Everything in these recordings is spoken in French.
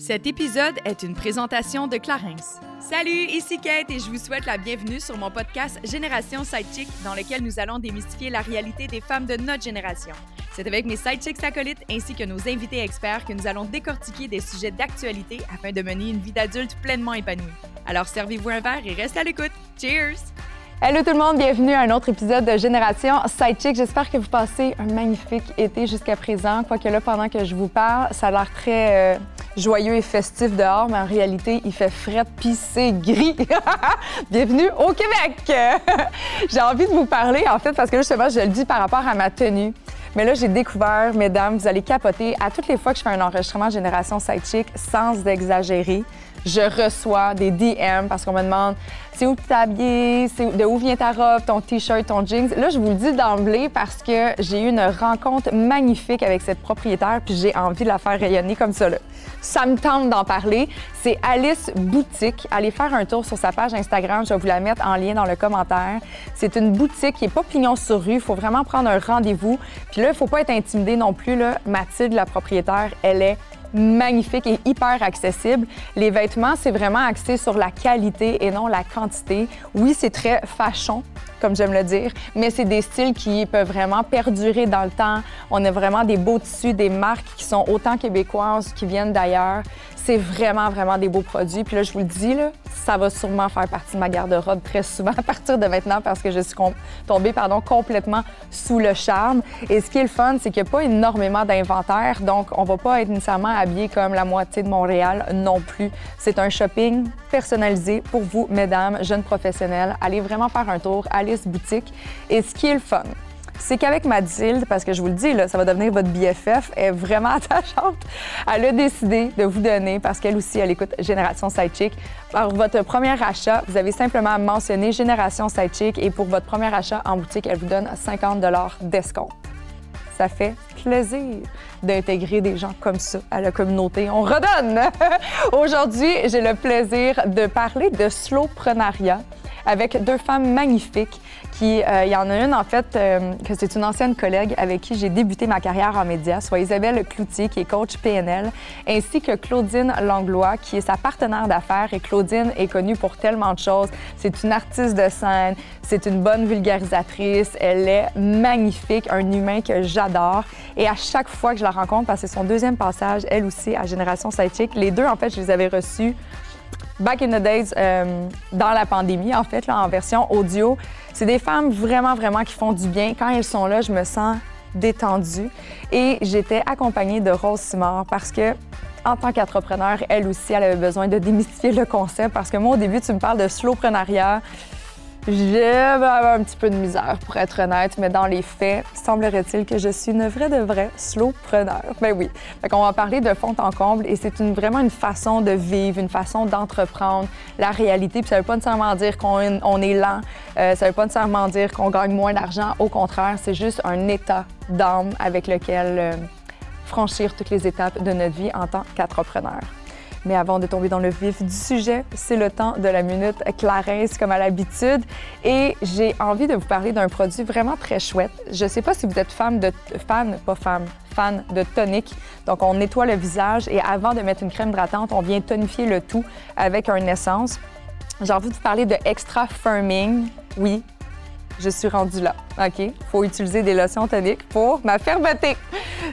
Cet épisode est une présentation de Clarence. Salut, ici Kate et je vous souhaite la bienvenue sur mon podcast Génération Sidechick dans lequel nous allons démystifier la réalité des femmes de notre génération. C'est avec mes sidechicks acolytes ainsi que nos invités experts que nous allons décortiquer des sujets d'actualité afin de mener une vie d'adulte pleinement épanouie. Alors servez-vous un verre et restez à l'écoute. Cheers! Hello tout le monde, bienvenue à un autre épisode de Génération Sidechick. J'espère que vous passez un magnifique été jusqu'à présent. Quoique là, pendant que je vous parle, ça a l'air très euh, joyeux et festif dehors, mais en réalité, il fait frais puis c'est gris. bienvenue au Québec! J'ai envie de vous parler, en fait, parce que justement, je le dis par rapport à ma tenue. Mais là, j'ai découvert, mesdames, vous allez capoter. À toutes les fois que je fais un enregistrement Génération Sidechick, sans exagérer, je reçois des DM parce qu'on me demande c'est où tu t'es habillé, de où vient ta robe, ton t-shirt, ton jeans? Là, je vous le dis d'emblée parce que j'ai eu une rencontre magnifique avec cette propriétaire puis j'ai envie de la faire rayonner comme ça. Là. Ça me tente d'en parler. C'est Alice Boutique. Allez faire un tour sur sa page Instagram. Je vais vous la mettre en lien dans le commentaire. C'est une boutique qui n'est pas pignon sur rue. Il faut vraiment prendre un rendez-vous. Puis là, il ne faut pas être intimidé non plus. Là. Mathilde, la propriétaire, elle est magnifique et hyper accessible. Les vêtements, c'est vraiment axé sur la qualité et non la quantité. Oui, c'est très fashion, comme j'aime le dire, mais c'est des styles qui peuvent vraiment perdurer dans le temps. On a vraiment des beaux tissus, des marques qui sont autant québécoises qui viennent d'ailleurs. C'est vraiment, vraiment des beaux produits. Puis là, je vous le dis, là, ça va sûrement faire partie de ma garde-robe très souvent à partir de maintenant parce que je suis tombée pardon, complètement sous le charme. Et ce qui est le fun, c'est qu'il n'y a pas énormément d'inventaire, donc on va pas être nécessairement habillé comme la moitié de Montréal non plus. C'est un shopping personnalisé pour vous, mesdames, jeunes professionnels. Allez vraiment faire un tour, Alice Boutique. Et ce qui est le fun, c'est qu'avec Mathilde, parce que je vous le dis, là, ça va devenir votre BFF, est vraiment attachante. Elle a décidé de vous donner, parce qu'elle aussi, elle écoute Génération Sidechick. Pour votre premier achat, vous avez simplement mentionné Génération Sidechick et pour votre premier achat en boutique, elle vous donne 50 d'escompte. Ça fait plaisir d'intégrer des gens comme ça à la communauté. On redonne! Aujourd'hui, j'ai le plaisir de parler de slowprenariat avec deux femmes magnifiques euh, il y en a une, en fait, euh, que c'est une ancienne collègue avec qui j'ai débuté ma carrière en médias, soit Isabelle Cloutier, qui est coach PNL, ainsi que Claudine Langlois, qui est sa partenaire d'affaires. Et Claudine est connue pour tellement de choses. C'est une artiste de scène, c'est une bonne vulgarisatrice, elle est magnifique, un humain que j'adore. Et à chaque fois que je la rencontre, parce que c'est son deuxième passage, elle aussi, à Génération Sidechick, les deux, en fait, je les avais reçus back in the days, euh, dans la pandémie, en fait, là, en version audio. C'est des femmes vraiment, vraiment qui font du bien. Quand elles sont là, je me sens détendue. Et j'étais accompagnée de Rose Simard parce que, en tant qu'entrepreneur, elle aussi, elle avait besoin de démystifier le concept parce que moi, au début, tu me parles de slowprenariat. J'ai un petit peu de misère, pour être honnête, mais dans les faits, semblerait-il que je suis une vraie de vraie slowpreneur. Ben oui. Fait on va parler de fond en comble et c'est vraiment une façon de vivre, une façon d'entreprendre la réalité. Puis ça veut pas nécessairement dire qu'on on est lent, euh, ça veut pas nécessairement dire qu'on gagne moins d'argent. Au contraire, c'est juste un état d'âme avec lequel euh, franchir toutes les étapes de notre vie en tant qu'entrepreneur. Mais avant de tomber dans le vif du sujet, c'est le temps de la minute Clarence comme à l'habitude. Et j'ai envie de vous parler d'un produit vraiment très chouette. Je ne sais pas si vous êtes fan de fan, pas femme, fan de tonique. Donc on nettoie le visage et avant de mettre une crème hydratante, on vient tonifier le tout avec un essence. J'ai envie de vous parler de Extra Firming. Oui, je suis rendue là. OK? faut utiliser des lotions toniques pour ma fermeté.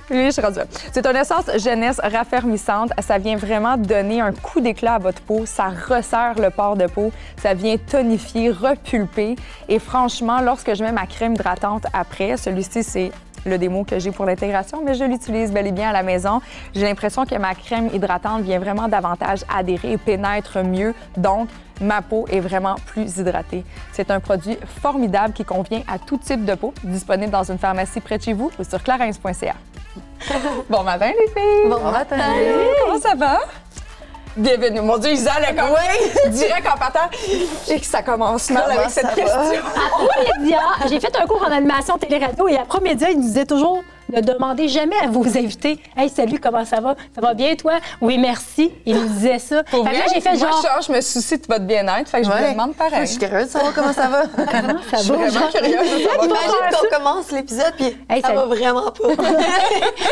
Oui, je suis rendue là. C'est une essence jeunesse raffermissante. Ça vient vraiment donner un coup d'éclat à votre peau. Ça resserre le port de peau. Ça vient tonifier, repulper. Et franchement, lorsque je mets ma crème hydratante après, celui-ci, c'est le démo que j'ai pour l'intégration, mais je l'utilise bel et bien à la maison. J'ai l'impression que ma crème hydratante vient vraiment davantage adhérer et pénètre mieux. Donc, ma peau est vraiment plus hydratée. C'est un produit formidable qui convient à tout type de peau, disponible dans une pharmacie près de chez vous ou sur clarins.ca. bon matin, les filles! Bon, matin! Comment ça va? Bienvenue. Mon Dieu, Isa, le comme oui. direct en partant. Et que ça commence mal avec cette question. À Promédia, j'ai fait un cours en animation télé-radio et à Promédia, ils nous disaient toujours ne demandez jamais à vos invités Hey, salut, comment ça va? Ça va bien, toi? Oui, merci. Il nous disait ça. Pour Fait que vrai, là, j'ai fait moi, genre. je, je me soucie de votre bien-être, fait que je vous Ouais. le demande pareil. Je suis curieuse de savoir comment ça va. Comment ça Je suis va? vraiment Genre, curieuse de savoir. Imagine qu'on commence l'épisode puis Hey, ça ça- va vraiment pas.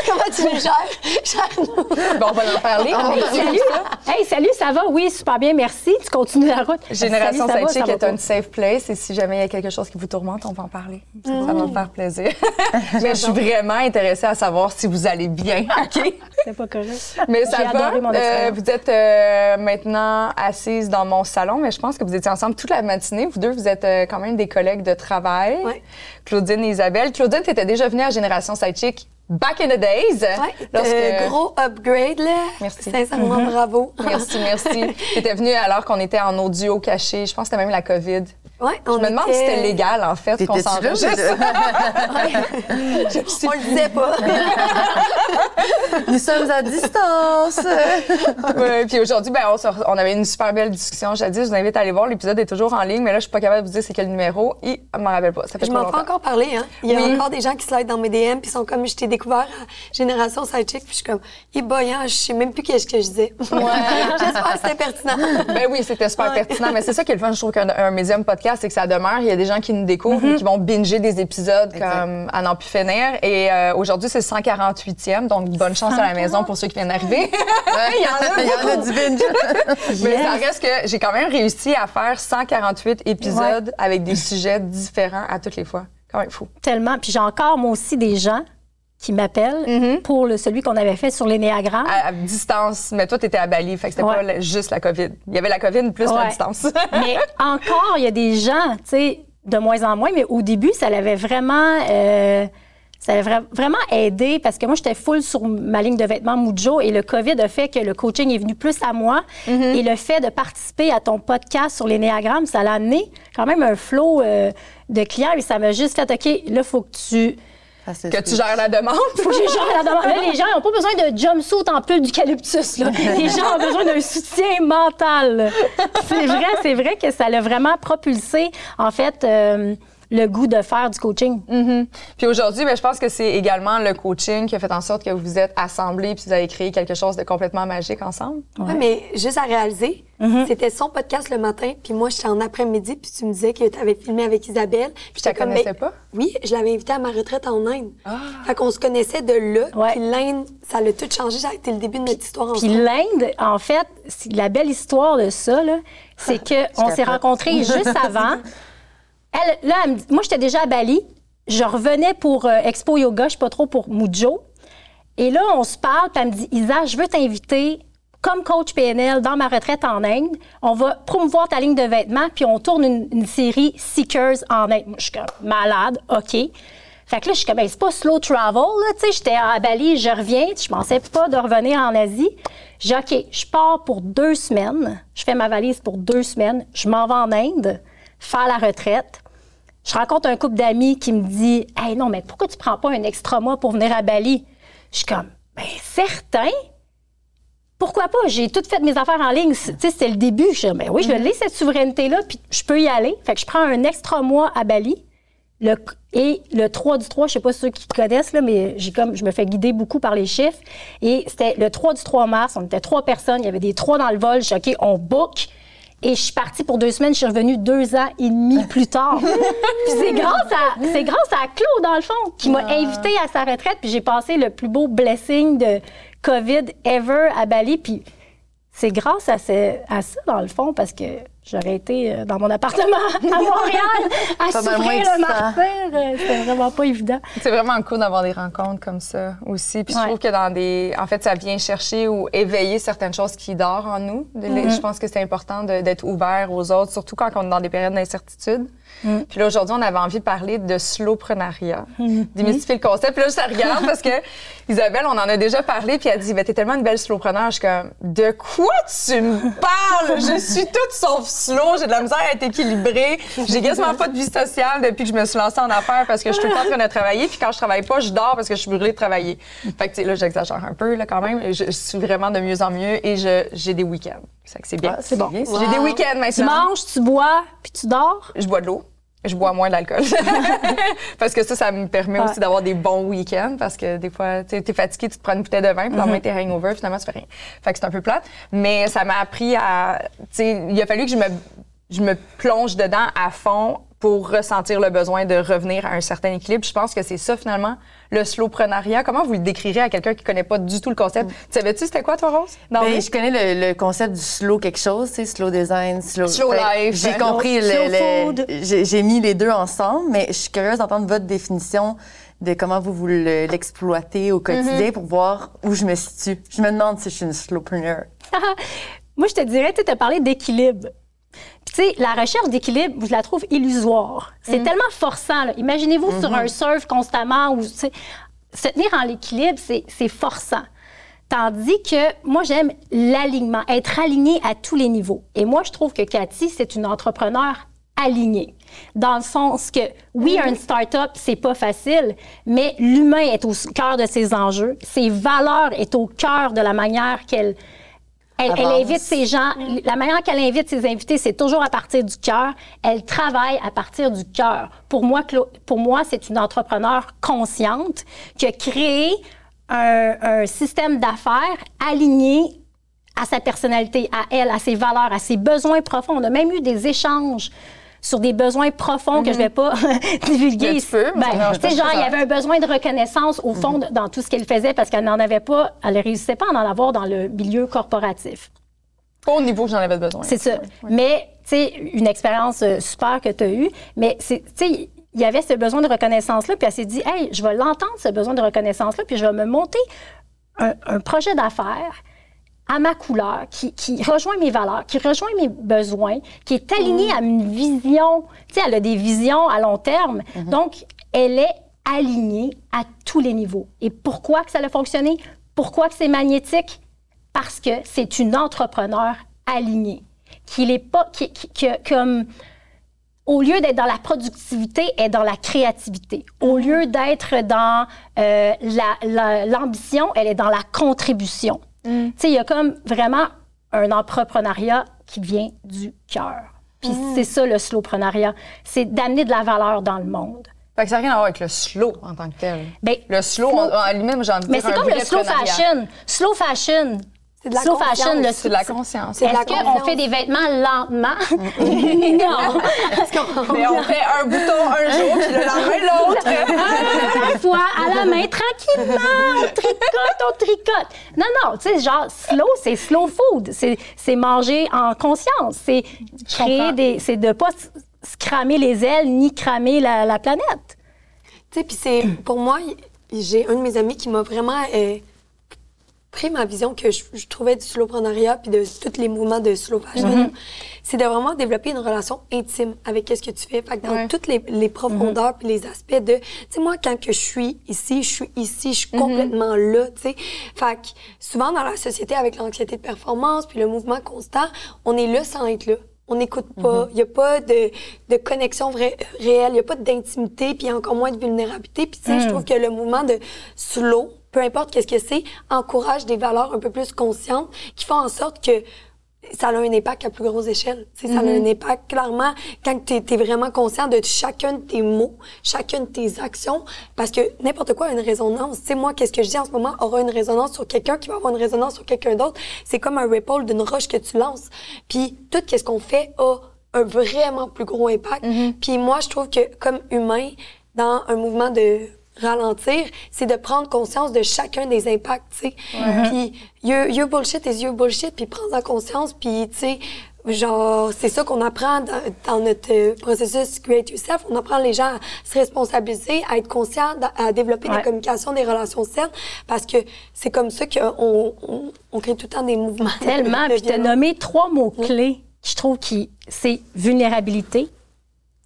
comment tu le gères? Bon, on va en parler. Mais ben, Salut! Hey, salut, ça va? Oui, super bien, merci. Tu continues la route. Génération va, Sidechick va est un safe place et si jamais il y a quelque chose qui vous tourmente, on va en parler. Ça va Mm. me faire plaisir. Mais je suis vraiment intéressée à savoir si vous allez bien, OK? C'est pas correct. Mais ça va. adoré mon Euh, vous êtes euh, maintenant assise dans mon salon, mais je pense que vous étiez ensemble toute la matinée. Vous deux, vous êtes euh, quand même des collègues de travail. Ouais. Claudine et Isabelle. Claudine, tu étais déjà venue à Génération Sidechick back in the days. Ouais, Lorsque- euh, gros upgrade, là. Merci. Sincèrement, bravo. Merci, merci. Tu étais venue alors qu'on était en audio caché. Je pense que c'était même la COVID. Ouais, Je on me demande était- si c'était légal, en fait, qu'on T'étais-tu là? s'enregistre. On le disait pas. Nous sommes à distance. Ouais, puis aujourd'hui, ben, on, on avait une super belle discussion jadis. Je vous invite à aller voir. L'épisode est toujours en ligne, mais là, je suis pas capable de vous dire c'est quel numéro. Et je m'en rappelle pas. Ça fait Je m'en fais encore parler, hein. Il y a Oui. encore des gens qui slident dans mes DM puis sont comme, je t'ai découvert à Génération Sidechick puis je suis comme, eh boy, hein, je sais même plus qu'est-ce que je disais. J'espère que c'était pertinent. Ben oui, c'était super Ouais. pertinent. Mais c'est ça qui est le fun, je trouve qu'un un médium podcast, c'est que ça demeure. Il y a des gens qui nous découvrent et qui vont binger des épisodes Exact. comme à n'en plus finir. Et euh, aujourd'hui, c'est le 148e, donc bonne chance à la maison pour ceux qui viennent d'arriver. Il y en a Il y en a du binge. Mais ça reste que j'ai quand même réussi à faire 148 épisodes avec des sujets différents à toutes les fois. Quand même fou. Tellement. Puis j'ai encore, moi aussi, des gens qui m'appellent Mm-hmm. pour le, celui qu'on avait fait sur l'énéagramme. À, à distance, mais toi, tu étais à Bali, fait que c'était Ouais. pas la- juste la COVID. Il y avait la COVID plus la distance. Mais encore, il y a des gens, tu sais, de moins en moins, mais au début, ça l'avait vraiment. euh, ça vra- vraiment aidé parce que moi, j'étais full sur ma ligne de vêtements Mujo et le COVID a fait que le coaching est venu plus à moi. Et le fait de participer à ton podcast sur l'énéagramme, ça l'a amené quand même un flot euh, de clients et ça m'a juste fait, OK, là, il faut que tu que tu gères la demande. faut que j'ai genre la demande. Là, les gens n'ont pas besoin de jumpsuit en pull d'eucalyptus. Les gens ont besoin d'un soutien mental. C'est vrai, c'est vrai que ça l'a vraiment propulsé, en fait, euh, le goût de faire du coaching. Puis aujourd'hui, ben, je pense que c'est également le coaching qui a fait en sorte que vous vous êtes assemblés puis vous avez créé quelque chose de complètement magique ensemble. Ouais, mais juste à réaliser, Mm-hmm. c'était son podcast le matin, puis moi, j'étais en après-midi, puis tu me disais que tu avais filmé avec Isabelle. Puis Je comme, connaissais ben, pas? Oui, je l'avais invitée à ma retraite en Inde. Fait qu'on se connaissait de là, Ouais. puis l'Inde, ça l'a tout changé. Ça a été le début de notre histoire Puis ensemble. l'Inde, en fait, la belle histoire de ça, c'est que on s'est rencontrés juste avant. Elle, là, elle me dit- moi, j'étais déjà à Bali. Je revenais pour euh, Expo Yoga, je sais pas trop pour Mujo. Et là, on se parle, puis elle me dit Isa, je veux t'inviter comme coach PNL dans ma retraite en Inde. On va promouvoir ta ligne de vêtements, puis on tourne une, série Seekers en Inde. Moi, je suis comme malade, OK. Fait que là, je suis comme, ben, c'est pas slow travel, là, tu sais, j'étais à Bali, je reviens, je pensais pas de revenir en Asie. J'ai OK, je pars pour deux semaines, je fais ma valise pour deux semaines, je m'en vais en Inde, faire la retraite. Je rencontre un couple d'amis qui me dit Hey, non, mais pourquoi tu prends pas un extra mois pour venir à Bali? Je suis comme Ben, certain. Pourquoi pas? J'ai tout fait mes affaires en ligne. Tu c'était le début. Je ben oui, je l'ai, cette souveraineté-là, puis je peux y aller. Fait que je prends un extra mois à Bali. Le, et le 3 du 3, je sais pas ceux qui connaissent, là, mais j'ai comme, je me fais guider beaucoup par les chiffres. Et c'était le 3 du 3 mars. On était trois personnes. Il y avait des trois dans le vol. Je OK, on book. Et je suis partie pour deux semaines. Je suis revenue deux ans et demi plus tard. puis c'est grâce à, c'est grâce à Claude, dans le fond, qui m'a invitée à sa retraite. Puis j'ai passé le plus beau blessing de COVID ever à Bali. Puis c'est grâce à, ce- à ça, dans le fond, parce que j'aurais été euh, dans mon appartement à Montréal à souffrir le martyr. Euh, C'était vraiment pas évident. C'est vraiment cool d'avoir des rencontres comme ça aussi. Puis je Ouais. trouve que dans des. En fait, ça vient chercher ou éveiller certaines choses qui dorment en nous. Mm-hmm. Je pense que c'est important d'être ouvert aux autres, surtout quand on est dans des périodes d'incertitude. Mm. Puis là, aujourd'hui, on avait envie de parler de slowpreneuriat, Mm-hmm. démystifier le concept. Puis là, je te regarde parce que Isabelle, on en a déjà parlé, puis elle dit ben, T'es tellement une belle slowpreneur. Je suis comme De quoi tu me parles? Je suis toute sauf slow, j'ai de la misère à être équilibrée. J'ai quasiment pas de vie sociale depuis que je me suis lancée en affaires parce que je suis tout le temps en train de travailler. Puis quand je travaille pas, je dors parce que je suis brûlée de travailler. Fait que, là, j'exagère un peu, là, quand même. Je, je suis vraiment de mieux en mieux et j'ai des week-ends. C'est que c'est bien. Ah, c'est bon. J'ai des week-ends Tu maintenant. manges, tu bois, puis tu dors? Je bois de l'eau. je bois moins d'alcool. parce que ça, ça me permet Ouais. aussi d'avoir des bons week-ends parce que des fois, tu es fatigué, tu te prends une bouteille de vin, puis le lendemain, t'es hangover, finalement, tu fais rien. Fait que c'est un peu plate. Mais ça m'a appris à. Tu sais, il a fallu que je me, je me plonge dedans à fond pour ressentir le besoin de revenir à un certain équilibre. Je pense que c'est ça, finalement, le slowprenariat. Comment vous le décrirez à quelqu'un qui connaît pas du tout le concept? Tu savais-tu c'était quoi, toi, Rose? Non, Ben, mais- je connais le, le concept du slow quelque chose, sais, slow design, slow, life. J'ai compris Slow le, j'ai, j'ai mis les deux ensemble, mais je suis curieuse d'entendre votre définition de comment vous, vous le- l'exploitez au quotidien pour voir où je me situe. Je me demande si je suis une slowpreneur. Moi, je te dirais, tu as parlé d'équilibre. Tu sais, la recherche d'équilibre, je la trouve illusoire. C'est tellement forçant. Imaginez-vous sur un surf constamment ou, tu sais, se tenir en équilibre, c'est c'est forçant. Tandis que moi, j'aime l'alignement, être aligné à tous les niveaux. Et moi, je trouve que Cathy, c'est une entrepreneur alignée. Dans le sens que, oui, une start-up, c'est pas facile, mais l'humain est au cœur de ses enjeux. Ses valeurs est au cœur de la manière qu'elle elle, elle invite ses gens. La manière qu'elle invite ses invités, c'est toujours à partir du cœur. Elle travaille à partir du cœur. Pour moi, pour moi, c'est une entrepreneure consciente qui a créé un, un système d'affaires aligné à sa personnalité, à elle, à ses valeurs, à ses besoins profonds. On a même eu des échanges sur des besoins profonds que je vais pas divulguer. Tu peux, mais Ben, tu pas, genre, il y va. avait un besoin de reconnaissance au fond de- dans tout ce qu'elle faisait parce qu'elle n'en avait pas, elle ne réussissait pas à en avoir dans le milieu corporatif. Pas au niveau que j'en avais besoin. C'est ça. Mais, tu sais, une expérience euh, super que tu as eue, mais tu sais, il y avait ce besoin de reconnaissance-là, puis elle s'est dit, hey, je vais l'entendre, ce besoin de reconnaissance-là, puis je vais me monter un, un projet d'affaires à ma couleur, qui, qui rejoint mes valeurs, qui rejoint mes besoins, qui est aligné à une vision. Tu sais, elle a des visions à long terme. Donc, elle est alignée à tous les niveaux. Et pourquoi que ça a fonctionné? Pourquoi que c'est magnétique? Parce que c'est une entrepreneur alignée. Qu'il est pas, qui, qui- comme, au lieu d'être dans la productivité, est dans la créativité. Au lieu d'être dans euh, la- la- l'ambition, elle est dans la contribution. Tu sais, il y a comme vraiment un entrepreneuriat qui vient du cœur. Puis c'est ça le slowprenariat, c'est d'amener de la valeur dans le monde. Fait que ça n'a rien à voir avec le slow en tant que tel. Ben, Le slow, slow- en- moi, j'ai envie de mais c'est comme le slow fashion. Slow fashion. C'est de la slow fashion, C'est de la conscience. Est-ce qu'on fait des vêtements lentement? non. Mais on fait un bouton un jour, puis le lendemain, l'autre? à la fois, à la main, tranquillement, on tricote, on tricote. Non, non, tu sais, genre, slow, c'est slow food. C'est c'est manger en conscience. C'est créer des. C'est de pas cramer les ailes ni cramer la, la planète. Tu sais, puis c'est, pour moi, j'ai un de mes amis qui m'a vraiment euh, pris ma vision que je, je trouvais du slowpreneuriat puis de tous les mouvements de slow fashion. C'est de vraiment développer une relation intime avec ce que tu fais. Fait que dans Ouais. toutes les, les profondeurs puis les aspects de, tu sais, moi, quand que je suis ici, je suis ici, je suis complètement là, tu sais. Fait que souvent dans la société avec l'anxiété de performance puis le mouvement constant, on est là sans être là. On n'écoute pas. Il n'y a pas de, de connexion vraie, réelle. Il n'y a pas d'intimité, puis encore moins de vulnérabilité. Puis, tu sais, je trouve que le mouvement de slow, peu importe qu'est-ce que c'est, encourage des valeurs un peu plus conscientes qui font en sorte que ça a un impact à plus grosse échelle. Sais, Ça a un impact clairement quand tu es, vraiment conscient de chacun de tes mots, chacune de tes actions, parce que n'importe quoi a une résonance. Tu sais, moi, qu'est-ce que je dis en ce moment aura une résonance sur quelqu'un qui va avoir une résonance sur quelqu'un d'autre. C'est comme un ripple d'une roche que tu lances. Puis tout ce qu'on fait a un vraiment plus gros impact. Puis moi, je trouve que comme humain, dans un mouvement de ralentir, c'est de prendre conscience de chacun des impacts, tu sais. Puis your, your bullshit is your bullshit, puis prends-en conscience, puis tu sais, genre, c'est ça qu'on apprend dans, dans notre euh, processus Create Yourself. On apprend les gens à se responsabiliser, à être conscients, à développer Ouais. des communications, des relations saines, parce que c'est comme ça qu'on on, on crée tout le temps des mouvements. Tellement. de Puis tu as nommé trois mots-clés je trouve qui c'est vulnérabilité.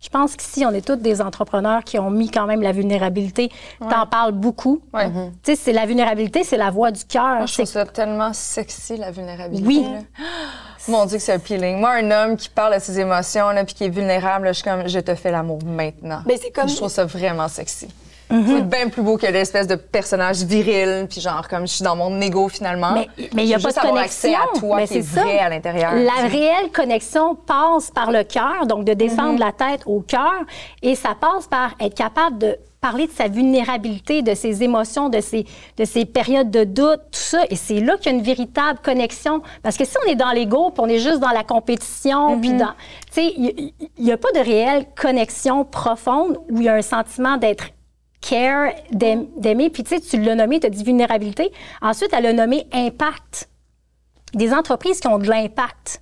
Je pense qu'ici, on est tous des entrepreneurs qui ont mis quand même la vulnérabilité. T'en parles beaucoup. Ouais. Tu sais, c'est la vulnérabilité, c'est la voix du cœur. Moi, je trouve C'est ça tellement sexy, la vulnérabilité. Oui. là. Mon Dieu, que c'est appealing. Moi, un homme qui parle de ses émotions, là, puis qui est vulnérable, là, je suis comme, je te fais l'amour maintenant. Ben, c'est comme- Je trouve ça vraiment sexy. C'est bien plus beau que l'espèce de personnage viril, puis genre comme je suis dans mon ego finalement. Mais il y a pas de connexion. accès à toi Mais qui est c'est ça. vrai à l'intérieur. La réelle connexion passe par le cœur, donc de descendre Mhm. la tête au cœur, et ça passe par être capable de parler de sa vulnérabilité, de ses émotions, de ses, de ses périodes de doute, tout ça. Et c'est là qu'il y a une véritable connexion. Parce que si on est dans l'ego, puis on est juste dans la compétition, Mhm. puis dans... Tu sais, il n'y a pas de réelle connexion profonde où il y a un sentiment d'être care, d'aim- d'aimer. Puis tu sais, tu l'as nommé, tu as dit vulnérabilité. Ensuite, elle a nommé impact. Des entreprises qui ont de l'impact.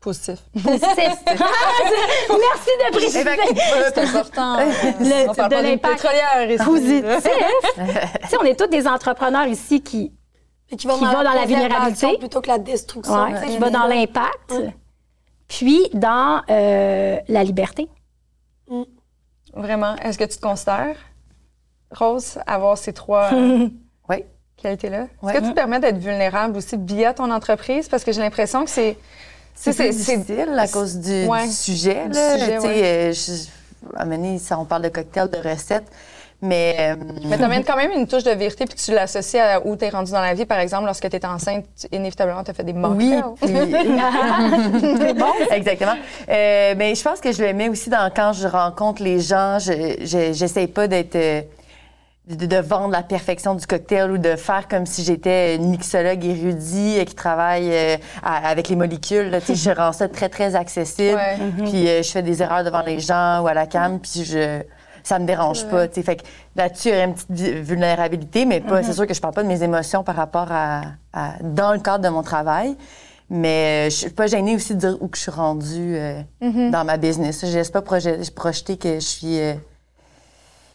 Positif. Positif. Merci de préciser. C'est important. Le- On parle de pas d'une l'impact pétrolière ici. Positif. tu sais, on est tous des entrepreneurs ici qui, Qui va dans la vulnérabilité. plutôt que la destruction. ouais, qui va dans l'impact, puis dans euh, la liberté. Vraiment. Est-ce que tu te considères, Rose, avoir ces trois euh, Oui. qualités-là? Ouais. Est-ce que tu te permets d'être vulnérable aussi via ton entreprise? Parce que j'ai l'impression que c'est. C'est difficile à cause du, Ouais. du sujet. Du Là. sujet, ouais. euh, je- à un moment donné, ça, on parle de cocktails, de recettes, mais... euh, Mais tu amènes quand même une touche de vérité puis tu l'associes à où tu es rendu dans la vie. Par exemple, lorsque tu étais enceinte, tu- inévitablement, tu as fait des Oui, mocktails. puis... Exactement. Euh, mais je pense que je le mets aussi dans quand je rencontre les gens, je je- j'essaie pas d'être euh, de, de vendre la perfection du cocktail ou de faire comme si j'étais une mixologue érudit qui travaille euh, à- avec les molécules. là. Tu sais, je rends ça très très accessible. Ouais. Puis euh, je fais des erreurs devant les gens ou à la cam, puis je ça me dérange pas. tu sais. Fait que là-dessus, il y aurait une petite vulnérabilité, mais pas, c'est sûr que je parle pas de mes émotions par rapport à, à- dans le cadre de mon travail. Mais euh, je suis pas gênée aussi de dire où que je suis rendue euh, dans ma business. Je laisse pas proje- projeter que je suis, euh,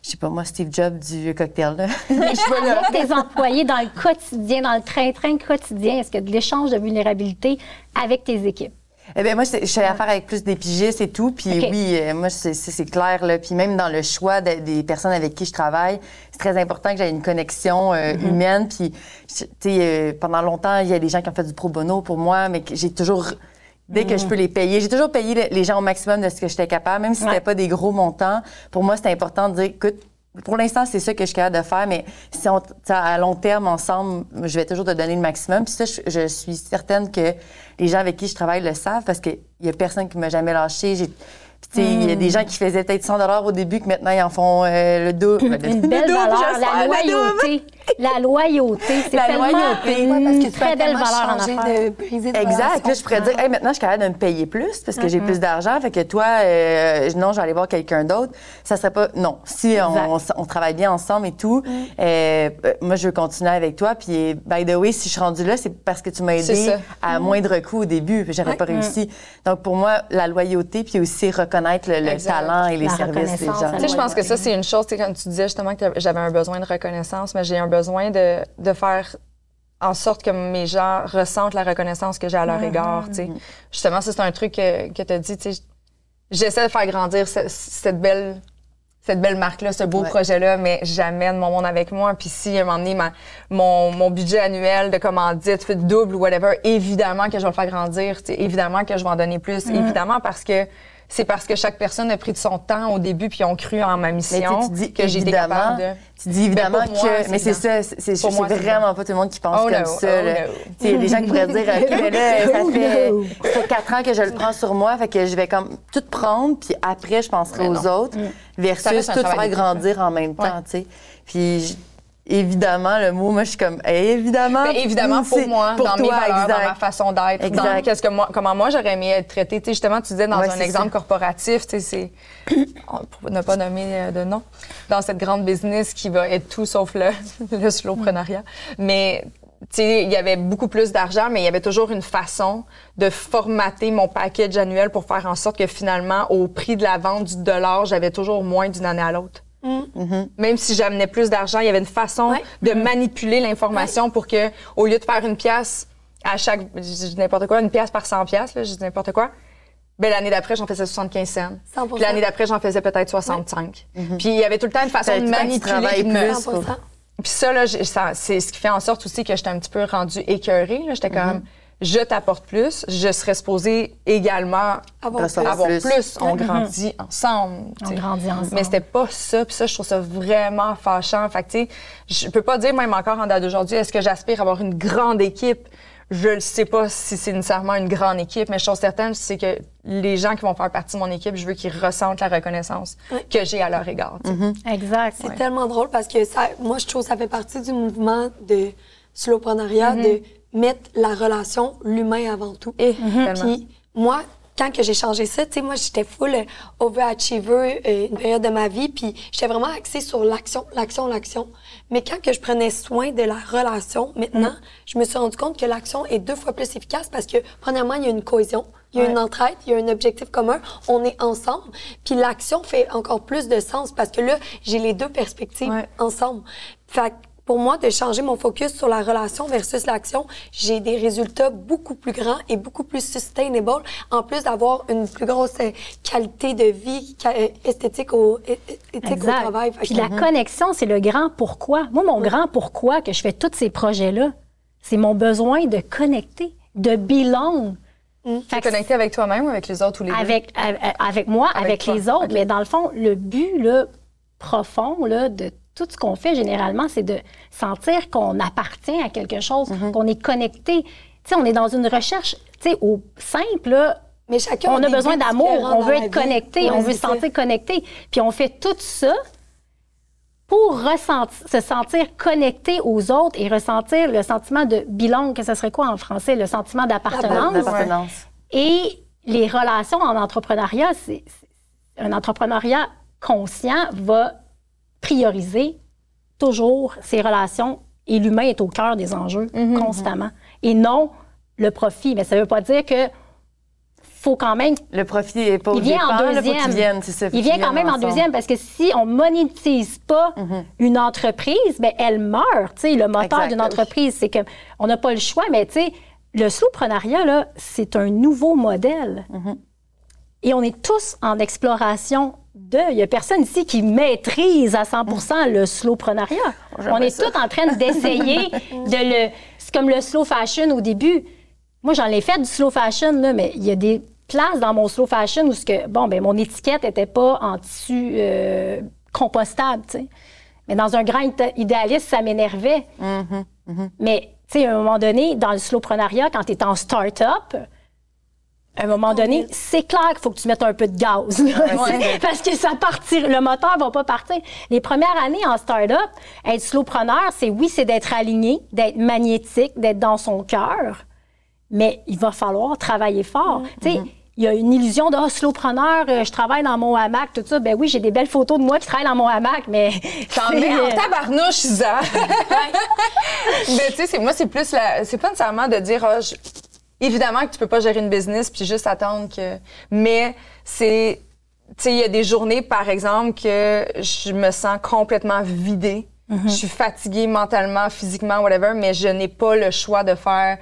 je sais pas moi, Steve Jobs du cocktail. Là. Mais avec tes employés dans le quotidien, dans le train-train quotidien, est-ce qu'il y a de l'échange de vulnérabilité avec tes équipes? Eh bien, moi, je fais affaire avec plus des pigistes et tout. Puis oui, euh, moi, c'est- clair. Là. Puis même dans le choix de- des personnes avec qui je travaille, c'est très important que j'aie une connexion euh, Mm-hmm. humaine. Puis, tu sais, euh, pendant longtemps, il y a des gens qui ont fait du pro bono pour moi, mais j'ai toujours... Dès que je Mm. peux les payer, j'ai toujours payé le- les gens au maximum de ce que j'étais capable, même si c'était pas des gros montants. Pour moi, c'était important de dire, écoute, pour l'instant, c'est ça que je suis capable de faire, mais si on, à long terme, ensemble, je vais toujours te donner le maximum. Puis ça, je, je suis certaine que les gens avec qui je travaille le savent parce qu'il y a personne qui m'a jamais lâché. J'ai, puis, tu sais, il y a Hmm. des gens qui faisaient peut-être 100 au début, que maintenant, ils en font euh, le double. Une belle Le double, valeur, la loyauté. La loyauté, c'est La tellement loyauté. une Ouais, parce que tu très peux belle valeur en affaires. de Exact. Là, je pourrais dire, hey, maintenant, je suis capable de me payer plus parce que j'ai plus d'argent. Fait que toi, euh, non, j'allais voir quelqu'un d'autre. Ça serait pas. Non. Si on, on travaille bien ensemble et tout, euh, euh, moi, je veux continuer avec toi. Puis, by the way, si je suis rendue là, c'est parce que tu m'as aidé à moindre coût au début. puis J'aurais pas réussi. Donc, pour moi, la loyauté, puis aussi reconnaître le, talent et les La services des gens. Tu sais, je pense que ça, c'est une chose, tu sais, quand tu disais justement que j'avais un besoin de reconnaissance, mais j'ai un besoin de, de faire en sorte que mes gens ressentent la reconnaissance que j'ai à leur égard, sais. Justement, ça, c'est un truc que, que tu as dit. J'essaie de faire grandir ce- cette belle cette belle marque-là, ce beau projet-là, mais j'amène mon monde avec moi. Puis si, à un moment donné, ma- mon, mon budget annuel de commandite fait double ou whatever, évidemment que je vais le faire grandir. Évidemment que je vais en donner plus. Mm. Évidemment parce que c'est parce que chaque personne a pris de son temps au début puis ont cru en ma Mais tu mission dis que j'ai été évidemment, capable de... tu dis évidemment Ben, moi, que, mais c'est ça, c'est vraiment pas tout le monde qui pense Oh comme no, ça. oh là. no. Des gens qui pourraient dire, OK, mais là, ça Oh fait, ça fait quatre ans que je le prends sur moi, fait que je vais comme tout prendre, puis après, je penserai Mais aux non. autres, Ça versus tout faire grandir en même temps, Ouais. tu sais. Puis, évidemment, le mot, moi, je suis comme, eh, évidemment. Évidemment, pour moi, pour dans mes toi, valeurs, dans ma façon d'être, dans qu'est-ce que moi, comment moi j'aurais aimé être traitée. Tu sais, justement, tu disais dans Ouais, un exemple ça. corporatif, tu sais, c'est pour ne pas nommer euh, de nom, dans cette grande business qui va être tout sauf le, le slowprenariat. Mais tu sais, il y avait beaucoup plus d'argent, mais il y avait toujours une façon de formater mon package annuel pour faire en sorte que finalement, au prix de la vente du dollar, j'avais toujours moins d'une année à l'autre. Même si j'amenais plus d'argent, il y avait une façon Ouais. de manipuler l'information pour que, au lieu de faire une pièce à chaque, je dis n'importe quoi, une pièce par 100 pièces, là, je dis n'importe quoi, ben l'année d'après, j'en faisais 75 cents. 100%. Puis l'année d'après, j'en faisais peut-être 65. Puis il y avait tout le temps une façon de manipuler. plus, faut- 100%. puis ça, là, c'est ce qui fait en sorte aussi que j'étais un petit peu rendue écœurée. là. J'étais comme, je t'apporte plus, je serais supposée également Avoir Recevoir avoir plus. plus. On grandit ensemble. On grandit ensemble. Mais c'était pas ça. Puis ça, je trouve ça vraiment fâchant. Fait que, tu sais, je peux pas dire, même encore en date d'aujourd'hui, est-ce que j'aspire à avoir une grande équipe? Je ne sais pas si c'est nécessairement une grande équipe, mais chose certaine, c'est que les gens qui vont faire partie de mon équipe, je veux qu'ils ressentent la reconnaissance que j'ai à leur égard. tu sais. Exact. C'est tellement drôle parce que ça, moi, je trouve que ça fait partie du mouvement de slowpreneuriat de mettre la relation, l'humain avant tout. Et tellement. Puis moi, quand que j'ai changé ça, tu sais, moi, j'étais full euh, overachiever euh, une période de ma vie, puis j'étais vraiment axée sur l'action, l'action, l'action. Mais quand que je prenais soin de la relation, maintenant, je me suis rendu compte que l'action est deux fois plus efficace parce que, premièrement, il y a une cohésion, il y a une entraide, il y a un objectif commun, on est ensemble. Puis l'action fait encore plus de sens parce que là, j'ai les deux perspectives Ouais. ensemble. Fait que pour moi, de changer mon focus sur la relation versus l'action, j'ai des résultats beaucoup plus grands et beaucoup plus sustainable, en plus d'avoir une plus grosse euh, qualité de vie euh, esthétique au, éthique au travail. Fait Puis que- la connexion, c'est le grand pourquoi. Moi, mon grand pourquoi que je fais tous ces projets-là, c'est mon besoin de connecter, de belong. Fait que Connecter avec toi-même ou avec les autres ou les deux? avec, avec, avec moi, Avec avec, les autres. Mais dans le fond, le but là, profond là, de tout ce qu'on fait généralement, c'est de sentir qu'on appartient à quelque chose, Mm-hmm. qu'on est connecté. Tu sais, on est dans une recherche, tu sais, au simple, là, mais chacun on a besoin d'amour, on veut être connecté, on veut se sentir connecté. Puis on fait tout ça pour ressentir, se sentir connecté aux autres et ressentir le sentiment de belong, que ce serait quoi en français, le sentiment d'appartenance. Et les relations en entrepreneuriat, c'est- un entrepreneuriat conscient va prioriser toujours ses relations et l'humain est au cœur des enjeux constamment et non le profit. Mais ça ne veut pas dire que faut quand même Le profit est pas au il vient en deuxième. vienne, ça, Il vient quand même en deuxième parce que si on monétise pas une entreprise, ben elle meurt. Tu sais, le moteur d'une entreprise, c'est que on n'a pas le choix. Mais le slowpreneuriat là, c'est un nouveau modèle. Et on est tous en exploration de. Il n'y a personne ici qui maîtrise à 100% le slowpreneuriat. On est tous en train d'essayer de le. C'est comme le slow fashion au début. Moi, j'en ai fait du slow fashion, là, mais il y a des places dans mon slow fashion où ce que, bon, ben, mon étiquette n'était pas en tissu euh, compostable, tu sais. Mais dans un grand idéaliste, ça m'énervait. Mais, tu sais, à un moment donné, dans le slowpreneuriat, quand tu es en start-up, à un moment donné, c'est clair qu'il faut que tu mettes un peu de gaz. Parce que ça partir, le moteur va pas partir. Les premières années en start-up, être slowpreneur, c'est oui, c'est d'être aligné, d'être magnétique, d'être dans son cœur, mais il va falloir travailler fort. Tu sais, il y a une illusion de oh, slowpreneur, euh, je travaille dans mon hamac, tout ça. Ben oui, j'ai des belles photos de moi qui travaille dans mon hamac, mais. T'en mets en euh, tabarnouche, Isa. Mais tu sais, moi, c'est plus la... C'est pas nécessairement de dire, ah, je- évidemment que tu peux pas gérer une business puis juste attendre que... Mais c'est... Tu sais, il y a des journées, par exemple, que je me sens complètement vidée. Je suis fatiguée mentalement, physiquement, whatever, mais je n'ai pas le choix de faire...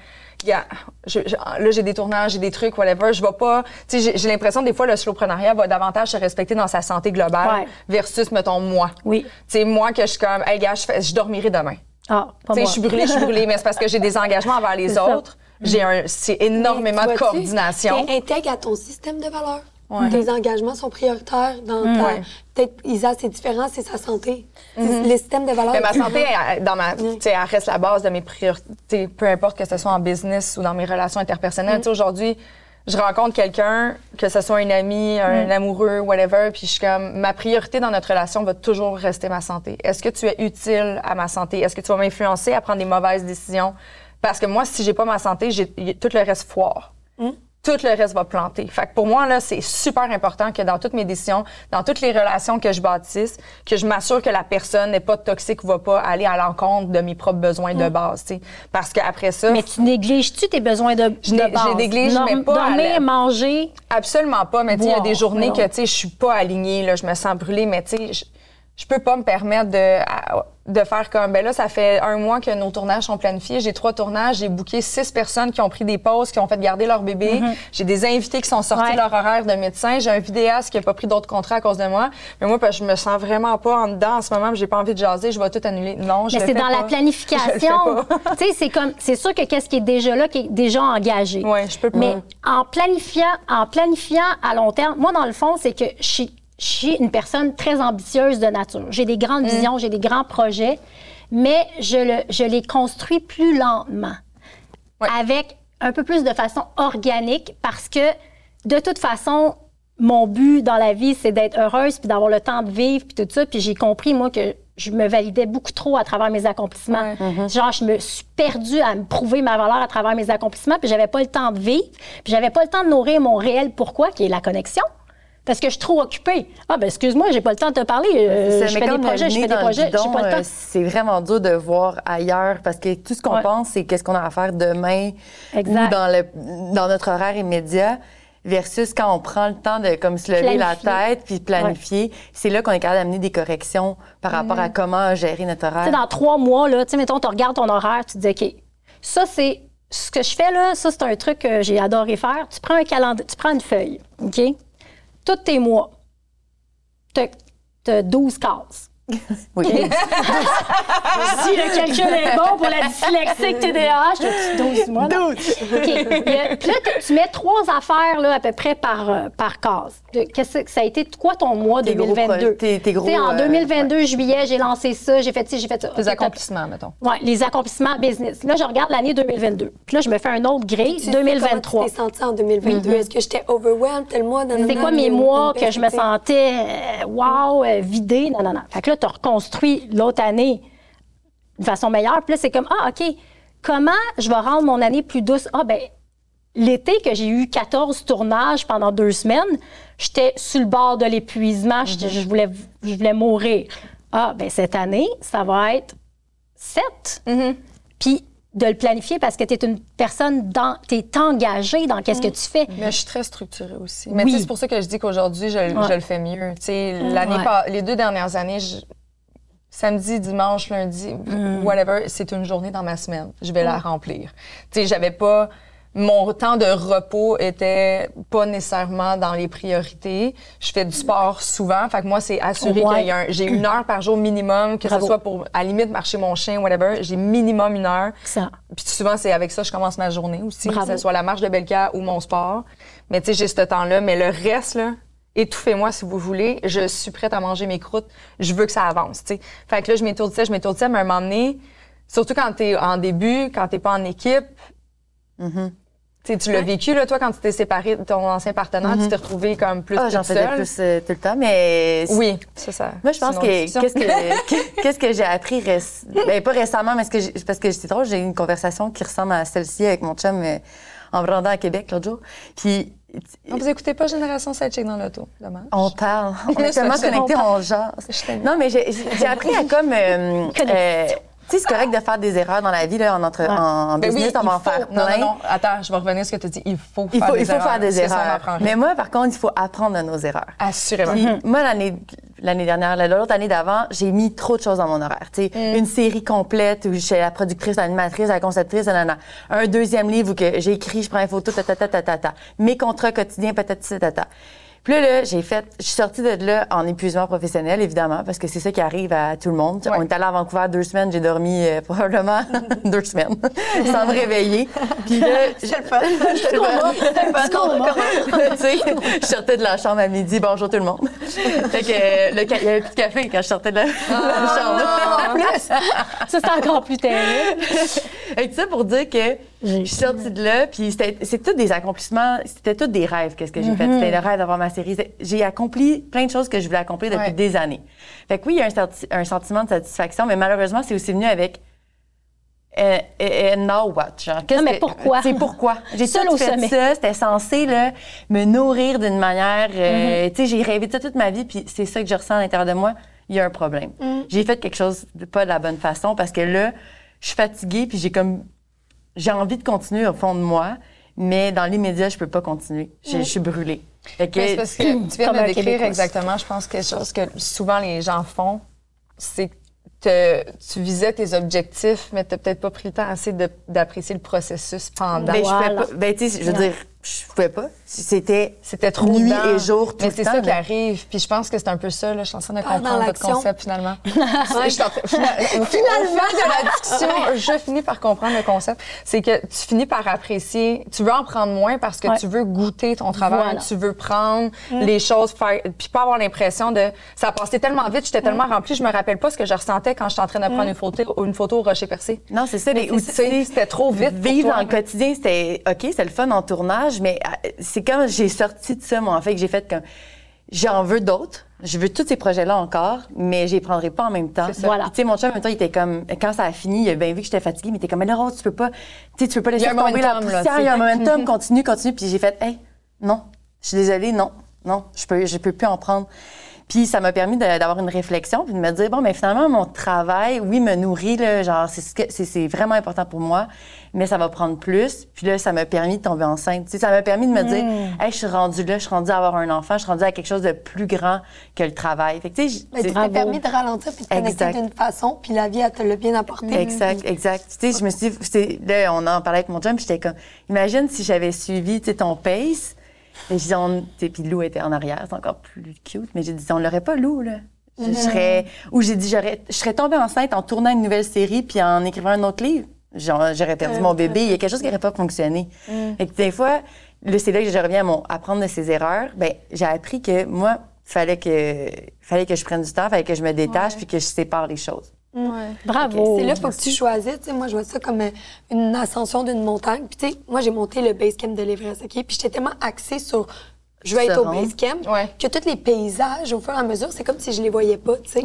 Yeah, je- je- là, j'ai des tournages, j'ai des trucs, whatever. Je vais pas... Tu sais, j'ai- l'impression, des fois, le slowpreneuriat va davantage se respecter dans sa santé globale Ouais. versus, mettons, moi. Oui. Tu sais, moi, que je suis comme, hey, gars, je, fais- je dormirai demain. Ah, pas Tu sais, moi. je suis brûlée, je suis brûlée, mais c'est parce que j'ai des engagements envers les ça. J'ai un, c'est énormément de coordination. Intègre à ton système de valeurs. Tes engagements sont prioritaires dans ta... Mm. Ouais. Peut-être, Isa, c'est différent, c'est sa santé. Le système de valeurs... Mais ma est santé, elle, dans ma, sais, elle reste la base de mes priorités, peu importe que ce soit en business ou dans mes relations interpersonnelles. Tu sais, aujourd'hui, je rencontre quelqu'un, que ce soit un ami, un amoureux, whatever, puis je suis comme, ma priorité dans notre relation va toujours rester ma santé. Est-ce que tu es utile à ma santé? Est-ce que tu vas m'influencer à prendre des mauvaises décisions? Parce que moi, si j'ai pas ma santé, j'ai tout le reste foire. Tout le reste va planter. Fait que pour moi, là, c'est super important que dans toutes mes décisions, dans toutes les relations que je bâtisse, que je m'assure que la personne n'est pas toxique ou va pas aller à l'encontre de mes propres besoins de base, tu sais. Parce qu'après ça, Mais tu négliges-tu tes besoins de, Je de base? je néglige, mais pas Dormir, la- manger? Absolument pas. Mais tu sais, il y a des journées Non. que tu sais, je suis pas alignée, là, je me sens brûlée, mais tu sais, je- peux pas me permettre de, de faire comme, ben là, ça fait un mois que nos tournages sont planifiés. J'ai trois tournages, j'ai booké six personnes qui ont pris des pauses, qui ont fait garder leur bébé. J'ai des invités qui sont sortis Ouais. de leur horaire de médecin. J'ai un vidéaste qui a pas pris d'autres contrats à cause de moi. Mais moi, je me sens vraiment pas en dedans en ce moment, j'ai pas envie de jaser, je vais tout annuler. Non, je Mais c'est dans la planification. Tu sais, c'est comme, c'est sûr que qu'est-ce qui est déjà là, qui est déjà engagé. Ouais, je peux pas. Mais en planifiant, en planifiant à long terme, moi, dans le fond, c'est que je suis, je suis une personne très ambitieuse de nature. J'ai des Mm. grandes visions, j'ai des grands projets, mais je, le, je les construis plus lentement. Ouais. Avec un peu plus de façon organique parce que, de toute façon, mon but dans la vie, c'est d'être heureuse puis d'avoir le temps de vivre puis tout ça. Puis j'ai compris, moi, que je me validais beaucoup trop à travers mes accomplissements. Genre, je me suis perdue à me prouver ma valeur à travers mes accomplissements puis j'avais pas le temps de vivre puis j'avais pas le temps de nourrir mon réel pourquoi, qui est la connexion. Parce que je suis trop occupée. Ah, ben excuse-moi, j'ai pas le temps de te parler. Euh, je fais des projets, je fais des projets, j'ai pas le euh, temps. C'est vraiment dur de voir ailleurs parce que tout ce qu'on Ouais. pense, c'est qu'est-ce qu'on a à faire demain Exact. ou dans, le, dans notre horaire immédiat. Versus quand on prend le temps de comme se lever la tête puis planifier, c'est là qu'on est capable d'amener des corrections par rapport à comment gérer notre Tu sais, horaire. dans trois mois, là, mettons, tu regardes ton horaire, tu te dis, OK, ça, c'est ce que je fais, là, ça, c'est un truc que j'ai adoré faire. Tu prends un calendrier, tu prends une feuille, OK? Tous tes mois, tu as 12 cases. Oui. si le calcul est bon pour la dyslexique TDAH, tu 12 mois. non? OK. Puis là, tu- mets trois affaires là, à peu près par, euh, par case. De- Qu'est-ce que ça a été quoi ton mois Tes gros 2022? pro- tes- tes gros, en euh, 2022, juillet, j'ai lancé ça, j'ai fait ci, j'ai fait ça. T'as- accomplissements, mettons. Ouais, les accomplissements business. Là, je regarde l'année 2022. Puis là, je me fais un autre grille, Tu sais 2023. Comment tu t'es senti en 2022? Est-ce que j'étais overwhelmed? Tel mois? Mm-hmm. C'est quoi mes mois que je me sentais euh, wow, euh, vidée? Non, non, non. Fait que là, tu as reconstruit l'autre année de façon meilleure. Puis là, c'est comme, ah, OK, comment je vais rendre mon année plus douce? Ah, ben l'été que j'ai eu 14 tournages pendant deux semaines, j'étais sur le bord de l'épuisement. J'étais- Je, voulais, je voulais mourir. Ah, ben cette année, ça va être 7. Puis de le planifier parce que tu es une personne, dans, tu es engagée dans qu'est-ce que tu fais. Mais je suis très structurée aussi. Mais Oui. tu sais, c'est pour ça que je dis qu'aujourd'hui, je, je le fais mieux. Tu sais, l'année Ouais. pas- les deux dernières années, je- samedi, dimanche, lundi, Mm. whatever, c'est une journée dans ma semaine. Je vais la remplir. Tu sais, j'avais pas mon temps de repos était pas nécessairement dans les priorités. Je fais du sport souvent, fait que moi c'est assuré Ouais. qu'il y a un- j'ai une heure par jour minimum, que Bravo. ce soit pour à la limite marcher mon chien, whatever, j'ai minimum une heure. Ça. Puis souvent, c'est avec ça que je commence ma journée aussi, Bravo. que ce soit la marche de Belka ou mon sport. Mais tu sais, j'ai ce temps-là. Mais le reste, là, étouffez-moi si vous voulez. Je suis prête à manger mes croûtes. Je veux que ça avance, tu sais. Fait que là, je m'étourdissais, je m'étourdissais, mais à un moment donné, surtout quand t'es en début, quand t'es pas en équipe, tu sais, tu l'as vécu, là, toi, quand tu t'es séparé de ton ancien partenaire, tu t'es retrouvé comme plus Ah, j'en faisais plus euh, tout le temps, mais Oui, c'est ça. Moi, je pense que qu'est-ce que qu'est-ce que j'ai appris réc- ben, pas récemment, mais que parce que c'est drôle, j'ai eu une conversation qui ressemble à celle-ci avec mon chum euh, en me rendant à Québec l'autre jour. Puis Non, vous écoutez pas Génération Sidechick dans l'auto, dommage. on parle, on est tellement connectés, on on jase. Non, mais j'ai j'ai appris à comme euh, euh, tu sais, c'est correct de faire des erreurs dans la vie là, en entre en Ben business, on il va en faut- faire Non, plein. non, non, attends, je vais revenir à ce que tu dit. Il faut Il faire faut, des il faut erreurs. faire des ça, on erreurs. Mais moi, par contre, il faut apprendre de nos erreurs. Assurément. Puis, moi, l'année, l'année dernière, l'autre année d'avant, j'ai mis trop de choses dans mon horaire. Tu sais, Mm. Une série complète où je suis la productrice, l'animatrice, la conceptrice, nanana. Un deuxième livre où que j'ai écrit, je prends les photos, ta, ta, ta, ta, ta, ta. Mes contrats quotidiens, patati, ta, ta, ta. Puis là, là, j'ai fait, je suis sortie de là en épuisement professionnel, évidemment, parce que c'est ça qui arrive à tout le monde. Ouais. On est allé à Vancouver deux semaines, j'ai dormi euh, probablement deux semaines, sans me réveiller. Puis là, je- le Tu sais, je sortais de la chambre à midi, bonjour tout le monde. Fait que euh, le il y avait plus de café quand je sortais de la, la chambre. Ça, c'est encore plus terrible. Fait que ça pour dire que je suis sortie de là, puis c'était c'est tous des accomplissements, c'était tous des rêves, qu'est-ce que j'ai fait. C'était le rêve d'avoir ma série. J'ai accompli plein de choses que je voulais accomplir depuis Ouais. des années. Fait que oui, il y a un, senti- un sentiment de satisfaction, mais malheureusement, c'est aussi venu avec now what? Genre, qu'est-ce Non, mais pourquoi? C'est pourquoi? J'ai tout au fait sommet. ça. C'était censé là, me nourrir d'une manière. euh, Mm-hmm. Tu sais, j'ai rêvé de ça toute ma vie, puis c'est ça que je ressens à l'intérieur de moi. Il y a un problème. Mm. J'ai fait quelque chose de pas de la bonne façon parce que là, je suis fatiguée, puis j'ai comme. J'ai envie de continuer au fond de moi, mais dans l'immédiat, je peux pas continuer. Je, je suis brûlée. Fait que- Mais c'est parce que tu viens de décrire exactement, je pense, quelque chose que souvent les gens font, c'est que te- tu visais tes objectifs, mais tu peut-être pas pris le temps assez d'apprécier le processus pendant. Ben, je pas. Ben, tu sais, je veux dire, je pouvais pas. C'était. C'était trop Nuit dedans. et jour, tout Mais le c'est ça qui arrive. Puis je pense que c'est un peu ça, là. Je suis en train de comprendre votre concept, finalement. Je suis en train- fina- Au fil de la discussion, je finis par comprendre le concept. C'est que tu finis par apprécier, tu veux en prendre moins parce que Ouais. tu veux goûter ton travail, Voilà. tu veux prendre les choses, faire, puis pas avoir l'impression de ça a passé tellement vite, j'étais tellement remplie, je me rappelle pas ce que je ressentais quand j'étais en train de prendre une photo, une photo au rocher percé. Non, c'est ça, les sais, C'était trop vite. pour Vivre toi. dans le quotidien, c'était OK, c'était le fun en tournage, mais euh, c'est quand j'ai sorti de ça, moi, en fait, que j'ai fait comme j'en veux d'autres. Je veux tous ces projets-là encore, mais je les prendrai pas en même temps. ça. Voilà. Tu sais, mon chum, en même temps, il était comme, quand ça a fini, il a bien vu que j'étais fatiguée, mais il était comme, mais Rose, tu peux pas, tu sais, tu peux pas laisser tomber la momentum, poussière, il y a un momentum, continue, continue. Puis j'ai fait, hey, non, je suis désolée, non, non, je peux, je peux plus en prendre. Puis ça m'a permis d'avoir une réflexion puis de me dire bon mais finalement mon travail oui me nourrit là genre c'est ce que- c'est c'est vraiment important pour moi mais ça va prendre plus puis là ça m'a permis de tomber enceinte ça m'a permis de me dire hey je suis rendue là je suis rendue à avoir un enfant je suis rendue à quelque chose de plus grand que le travail fait que Mais tu t'es permis de ralentir puis de te connecter d'une façon, puis la vie, elle te l'a bien apporté. Exact, exact. Tu sais, je me suis dit, là, on en parlait avec mon chum, puis j'étais comme, imagine si j'avais suivi, tu sais, ton pace. Et je dis, on, puis Lou était en arrière, c'est encore plus cute, mais j'ai dit, on l'aurait pas, Lou, là. Je serais, ou j'ai dit, je serais tombée enceinte en tournant une nouvelle série puis en écrivant un autre livre. Genre, J'aurais perdu mon bébé. Il y a quelque chose qui n'aurait pas fonctionné. Fait que des fois, c'est là que je reviens à mon apprendre de ses erreurs. Ben, j'ai appris que moi, fallait que, fallait que je prenne du temps, fallait que je me détache puis que je sépare les choses. Bravo. C'est là, faut que tu choisisses. Moi, je vois ça comme euh, une ascension d'une montagne. Puis, tu sais, moi, j'ai monté le base camp de l'Everest, OK? Puis, j'étais tellement axée sur je vais Se être au base camp Ouais. que tous les paysages, au fur et à mesure, c'est comme si je les voyais pas, tu sais.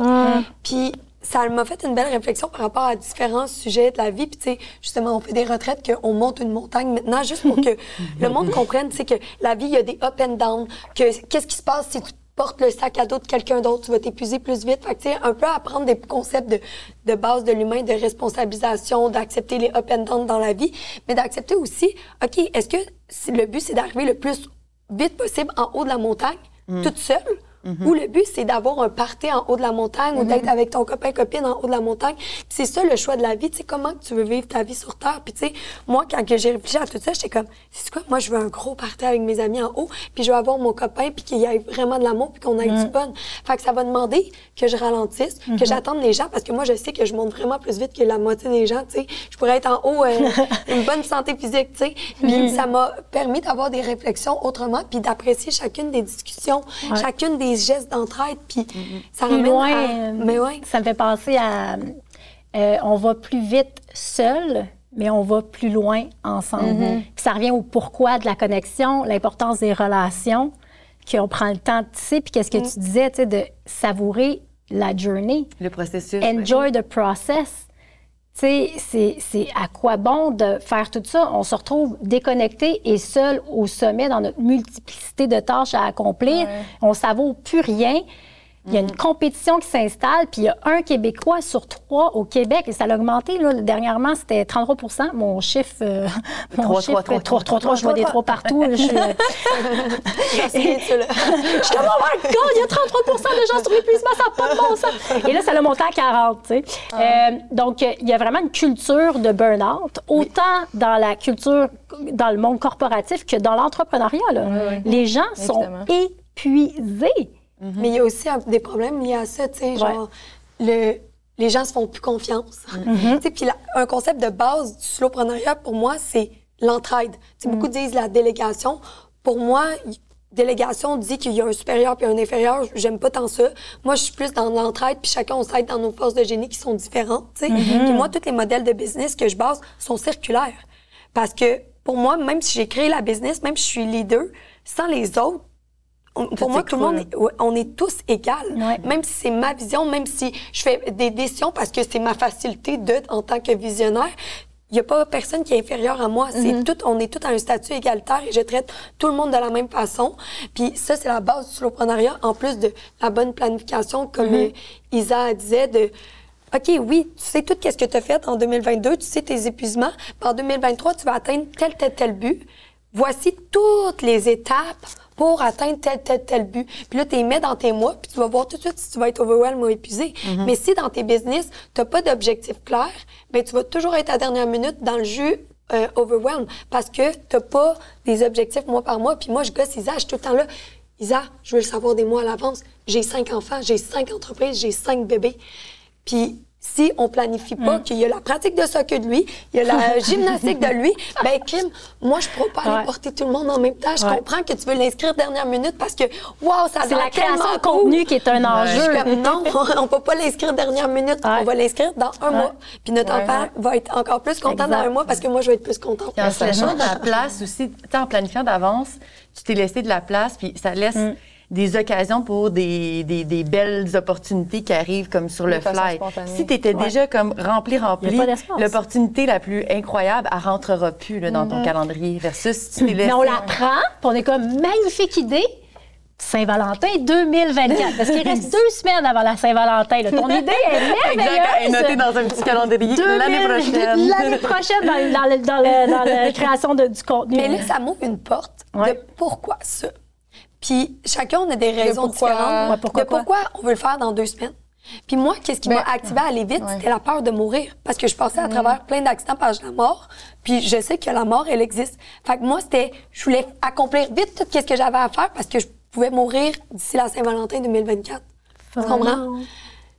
Puis, ça m'a fait une belle réflexion par rapport à différents sujets de la vie. Puis, tu sais, justement, on fait des retraites, qu'on monte une montagne maintenant, juste pour que le monde comprenne, tu sais, que la vie, il y a des up and down, que qu'est-ce qui se passe si tu portes le sac à dos de quelqu'un d'autre, tu vas t'épuiser plus vite. Fait que, tu sais, un peu apprendre des concepts de, de base de l'humain, de responsabilisation, d'accepter les up and down dans la vie, mais d'accepter aussi, OK, est-ce que le but, c'est d'arriver le plus vite possible en haut de la montagne, toute seule? Ou le but, c'est d'avoir un party en haut de la montagne ou d'être avec ton copain, copine en haut de la montagne. Puis c'est ça le choix de la vie. Tu sais, comment tu veux vivre ta vie sur Terre? Puis tu sais, moi, quand j'ai réfléchi à tout ça, j'étais comme, c'est quoi? Moi, je veux un gros party avec mes amis en haut. Puis je veux avoir mon copain, puis qu'il y ait vraiment de l'amour, puis qu'on ait du fun. Fait que ça va demander que je ralentisse, que j'attende les gens, parce que moi, je sais que je monte vraiment plus vite que la moitié des gens. Tu sais, je pourrais être en haut, euh, une bonne santé physique. Tu sais, puis ça m'a permis d'avoir des réflexions autrement, puis d'apprécier chacune des discussions, chacune des gestes d'entraide, puis ça Plus ramène loin, à... euh, Mais ouais. ça me fait penser à. euh, on va plus vite seul, mais on va plus loin ensemble. Mm-hmm. Puis ça revient au pourquoi de la connexion, l'importance des relations, qu'on prend le temps de tisser. Puis qu'est-ce que Mm. tu disais, tu sais, de savourer la journée. Le processus. ouais. Enjoy the process. Tu sais, c'est- c'est à quoi bon de faire tout ça? On se retrouve déconnecté et seul au sommet dans notre multiplicité de tâches à accomplir. On savoure plus rien. Il y a une compétition qui s'installe, puis il y a un Québécois sur trois au Québec, et ça a augmenté. Là, dernièrement, c'était 33 Mon chiffre, euh, mon Trois, chiffre, trois, trois, 3, 3, 3, je vois des trois partout. Je suis, euh, je suis comme, oh my God, il y a 33% de gens sur l'épuisement, ça n'a pas de bon sens. Et là, ça l'a monté à 40, tu sais. Euh, donc, euh, il y a vraiment une culture de burn-out, autant dans la culture, dans le monde corporatif que dans l'entrepreneuriat. Les gens sont Mais il y a aussi des problèmes liés à ça, tu sais, genre, le, les gens se font plus confiance. Tu sais, puis la- un concept de base du slowpreneuriat, pour moi, c'est l'entraide. Tu sais, Mm. beaucoup disent la délégation. Pour moi, délégation dit qu'il y a un supérieur puis un inférieur. J'aime pas tant ça. Moi, je suis plus dans l'entraide, puis chacun, on s'aide dans nos forces de génie qui sont différentes, tu sais. Puis moi, tous les modèles de business que je base sont circulaires. Parce que, pour moi, même si j'ai créé la business, même si je suis leader, sans les autres, on- pour moi, tout le monde, est, on est tous. Ouais. Même si c'est ma vision, même si je fais des décisions parce que c'est ma facilité de, en tant que visionnaire, il n'y a pas personne qui est inférieur à moi. C'est tout, on est tous à un statut égalitaire et je traite tout le monde de la même façon. Puis ça, c'est la base du slowpreneuriat, en plus de la bonne planification, comme euh, Isa disait, de OK, oui, tu sais tout ce que tu as fait en 2022, tu sais tes épuisements. Puis en 2023, tu vas atteindre tel, tel, tel but. Voici toutes les étapes pour atteindre tel, tel, tel but. Puis là, tu les mets dans tes mois, puis tu vas voir tout de suite si tu vas être overwhelmed ou épuisé. Mm-hmm. Mais si dans tes business, tu pas d'objectif clair, ben tu vas toujours être à la dernière minute dans le jus euh, overwhelmed parce que tu pas des objectifs mois par mois. Puis moi, je gosse Isa, je suis tout le temps là. Isa, je veux le savoir des mois à l'avance. J'ai cinq enfants, j'ai cinq entreprises, j'ai cinq bébés. Puis si on planifie pas Mm. qu'il y a la pratique de soccer de lui, il y a la gymnastique de lui, ben Kim, moi je pourrais pas aller Ouais. porter tout le monde en même temps. Je Ouais. comprends que tu veux l'inscrire dernière minute parce que waouh, ça C'est la création de contenu qui est un Je suis enjeu. comme non, on peut pas l'inscrire dernière minute, Ouais. on va l'inscrire dans un mois. Puis notre Ouais. enfant va être encore plus content dans un mois parce que moi je vais être plus contente. Puis en se laissant de la place aussi, en planifiant d'avance, tu t'es laissé de la place, puis ça laisse Mm. Des occasions pour des, des, des belles opportunités qui arrivent comme sur le De fly. spontanée. Si tu étais déjà comme rempli, rempli, l'opportunité la plus incroyable, elle rentrera plus là, dans ton calendrier. Versus si tu. Mais on la prend, puis on est comme magnifique idée. Saint-Valentin 2024. Parce qu'il reste deux semaines avant la Saint-Valentin. Ton idée est merveilleuse. Exact, elle est notée dans un petit calendrier 2000 l'année prochaine. L'année prochaine, dans, dans le- dans le- dans la création de- du contenu. Mais là, ça m'ouvre une porte Ouais. de pourquoi ça. Puis chacun, on a des raisons pourquoi- différentes Ouais, pourquoi de quoi? pourquoi on veut le faire dans deux semaines. Puis moi, qu'est-ce qui Ben, m'a activé à aller vite, ouais. c'était la peur de mourir. Parce que je passais à Mm. travers plein d'accidents par la mort. Puis je sais que la mort, elle existe. Fait que moi, c'était, je voulais accomplir vite tout ce que j'avais à faire parce que je pouvais mourir d'ici la Saint-Valentin 2024. Tu comprends?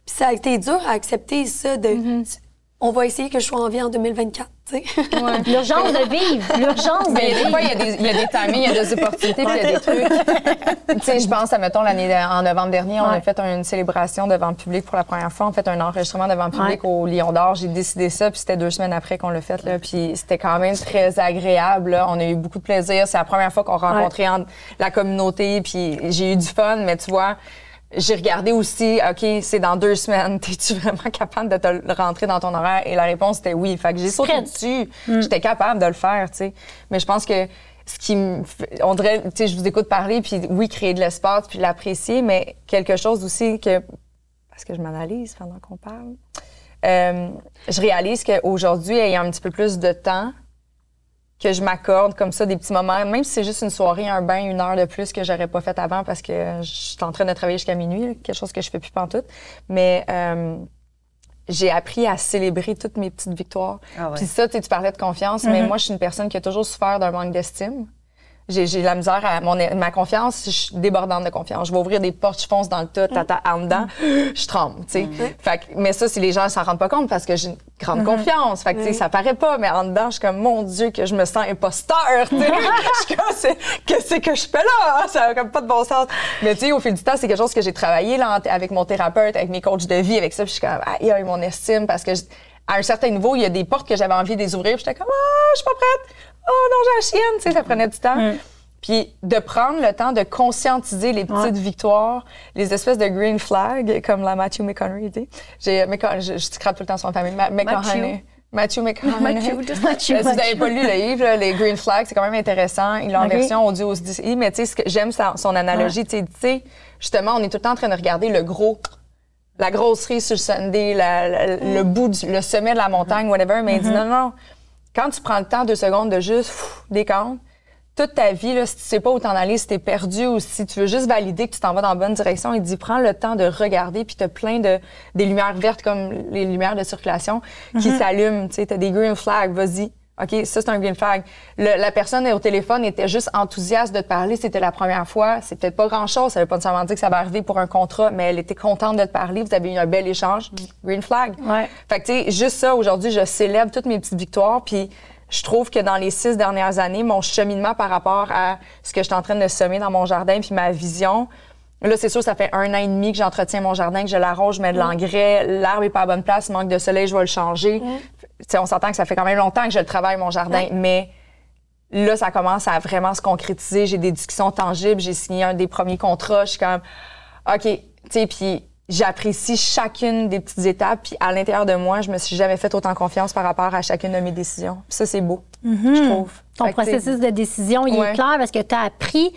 Puis ça a été dur à accepter ça de, Mm-hmm. On va essayer que je sois en vie en 2024, tu sais. L'urgence de vivre. L'urgence de vivre. fois, il y, a des, il y a des timings, il y a des opportunités, puis il y a des trucs. tu sais, je pense, à, mettons, l'année en novembre dernier, on a Ouais. fait une célébration devant le public pour la première fois. On a fait un enregistrement devant le public au Lion d'Or. J'ai décidé ça, puis c'était deux semaines après qu'on l'a fait, là. Puis c'était quand même très agréable, là. On a eu beaucoup de plaisir. C'est la première fois qu'on rencontrait en- la communauté, puis j'ai eu du fun, mais tu vois, j'ai regardé aussi, OK, c'est dans deux semaines. T'es-tu vraiment capable de te le rentrer dans ton horaire? Et la réponse était oui. Fait que j'ai sauté dessus. J'étais capable de le faire, tu sais. Mais je pense que ce qui me fait- on dirait, tu sais, je vous écoute parler, puis oui, créer de l'espace, puis l'apprécier, mais quelque chose aussi que, parce que je m'analyse pendant qu'on parle, euh, je réalise qu'aujourd'hui, ayant un petit peu plus de temps, que je m'accorde comme ça des petits moments, même si c'est juste une soirée, un bain, une heure de plus que j'aurais pas fait avant parce que je suis en train de travailler jusqu'à minuit, quelque chose que je fais plus pantoute. Mais euh, j'ai appris à célébrer toutes mes petites victoires. Ah ouais. Puis ça, tu parlais de confiance, mais moi, je suis une personne qui a toujours souffert d'un manque d'estime. J'ai la misère à mon, ma confiance, je suis débordante de confiance. Je vais ouvrir des portes, je fonce dans le tas, tata, en dedans, je tremble, tu sais. Fait que- mais ça, si les gens s'en rendent pas compte parce que j'ai une grande confiance. Fait que, tu sais, ça paraît pas, mais en dedans, je suis comme, mon Dieu, que je me sens imposteur, tu sais. Je suis comme, qu'est-ce que je fais là? Ça a comme pas de bon sens. Mais tu sais, au fil du temps, c'est quelque chose que j'ai travaillé, là, avec mon thérapeute, avec mes coachs de vie, avec ça. Puis je suis comme, aïe, aïe, mon estime, parce que je- à un certain niveau, il y a des portes que j'avais envie de les ouvrir. J'étais comme, ah, je suis pas prête. Oh non, j'ai la chienne. Tu sais, ça prenait du temps. Puis de prendre le temps de conscientiser les petites victoires, les espèces de green flags, comme la Matthew McConaughey dit. J'ai, je, je scrape tout le temps son famille. Ma- McConaughey. Matthew McConaughey. Matthew, just Matthew, Euh, Si vous n'avez Matthew. pas lu le livre, là, les Green Flags, c'est quand même intéressant. Il l'a en Ok. version audio aussi. Mais tu sais, j'aime son analogie. Tu sais, tu sais, justement, on est tout le temps en train de regarder le gros, la grosserie sur le Sunday, la- la- le bout, du, le sommet de la montagne, whatever. Mais il dit non, non. Quand tu prends le temps, deux secondes, de juste pff, décompte, toute ta vie, là, si tu sais pas où t'en aller, si t'es perdu ou si tu veux juste valider que tu t'en vas dans la bonne direction, il dit prends le temps de regarder puis t'as plein de des lumières vertes comme les lumières de circulation qui s'allument. Tu sais, t'as des green flags, vas-y. OK, ça, c'est un green flag. Le- la personne au téléphone était juste enthousiaste de te parler. C'était la première fois. C'est peut-être pas grand-chose. Ça veut pas nécessairement dire que ça va arriver pour un contrat, mais elle était contente de te parler. Vous avez eu un bel échange. Green flag. Ouais. Fait que, tu sais, juste ça, aujourd'hui, je célèbre toutes mes petites victoires. Puis je trouve que dans les six dernières années, mon cheminement par rapport à ce que je suis en train de semer dans mon jardin puis ma vision, Là, c'est sûr, ça fait un an et demi que j'entretiens mon jardin, que je l'arrose, je mets de l'engrais, l'arbre est pas à bonne place, il manque de soleil, je vais le changer. Sais, on s'entend que ça fait quand même longtemps que je le travaille, mon jardin, mais là, ça commence à vraiment se concrétiser. J'ai des discussions tangibles, j'ai signé un des premiers contrats, je suis comme, OK, tu sais, puis j'apprécie chacune des petites étapes, puis à l'intérieur de moi, je me suis jamais fait autant confiance par rapport à chacune de mes décisions. Puis ça, c'est beau, je trouve. Ton Fait processus de décision, il Ouais. est clair parce que tu as appris.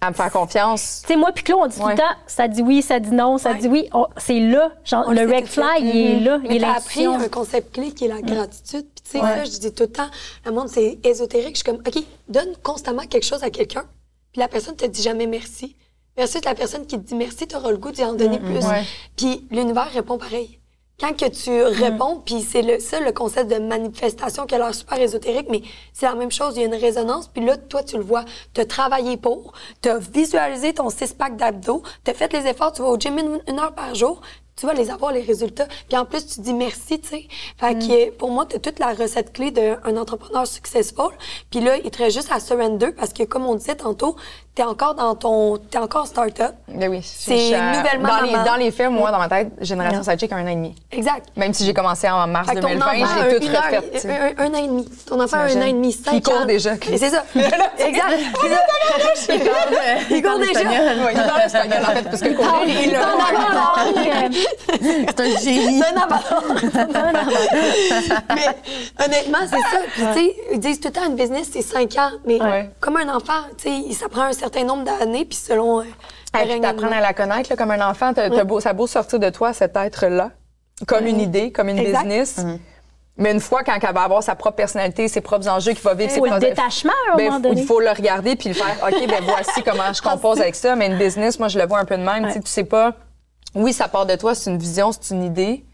À me faire confiance. Tu sais, moi puis Claude, on dit tout Ouais. le temps, ça dit oui, ça dit non, ça Ouais. dit oui. On- c'est là. Genre, On le red flag, il est là. Il Mais est t'as appris un concept clé qui est la gratitude. Puis tu sais, ça, je dis tout le temps, le monde, c'est ésotérique. Je suis comme, OK, donne constamment quelque chose à quelqu'un, puis la personne te dit jamais merci. Versus la personne qui te dit merci, tu auras le goût d'y en donner plus. Ouais. Puis l'univers répond pareil. Quand que tu réponds, puis c'est le, ça le concept de manifestation qui a l'air super ésotérique, mais c'est la même chose, il y a une résonance, puis là, toi, tu le vois, tu as travaillé pour, tu as visualisé ton six-pack d'abdos, tu as fait les efforts, tu vas au gym une, une heure par jour, tu vas les avoir, les résultats. Puis en plus, tu dis merci, tu sais. Fait que pour moi, tu as toute la recette clé d'un entrepreneur successful. Puis là, il te reste juste à surrender parce que, comme on disait tantôt, tu es encore dans ton... Tu encore en start-up. Ben oui. C'est nouvellement Dans les, maman. dans les faits, moi, dans ma tête, Génération Sidechick a un an et demi. Exact. Même si j'ai commencé en mars Fait que ton 2020, enfant a j'ai un, tout refait. sais. un, un an et demi. Ton enfant a un an et demi, cinq Il court ans. déjà. Et c'est ça. exact. Il court déjà. Il parle espagnol, en fait, parce que courir, il Il un, euh, C'est un génie. C'est un abandon. mais honnêtement, c'est ça. Puis, tu sais, ils disent tout le temps, une business, c'est cinq ans. Mais comme un enfant, tu sais, ça prend un certain nombre d'années, puis selon. Euh, Hey, le puis t'apprends à la connaître là, comme un enfant. T'as- t'as beau, ça a beau sortir de toi, cet être-là, comme une idée, comme une Exact. business. Mais une fois, quand elle va avoir sa propre personnalité, ses propres enjeux, qu'il va vivre ses Faut le propres- détachement, à un Ben, moment donné. Il faut le regarder puis le faire. OK, ben voici comment je compose avec ça. Mais une business, moi, je le vois un peu de même. Tu sais pas. Oui, ça part de toi, c'est une vision, c'est une idée.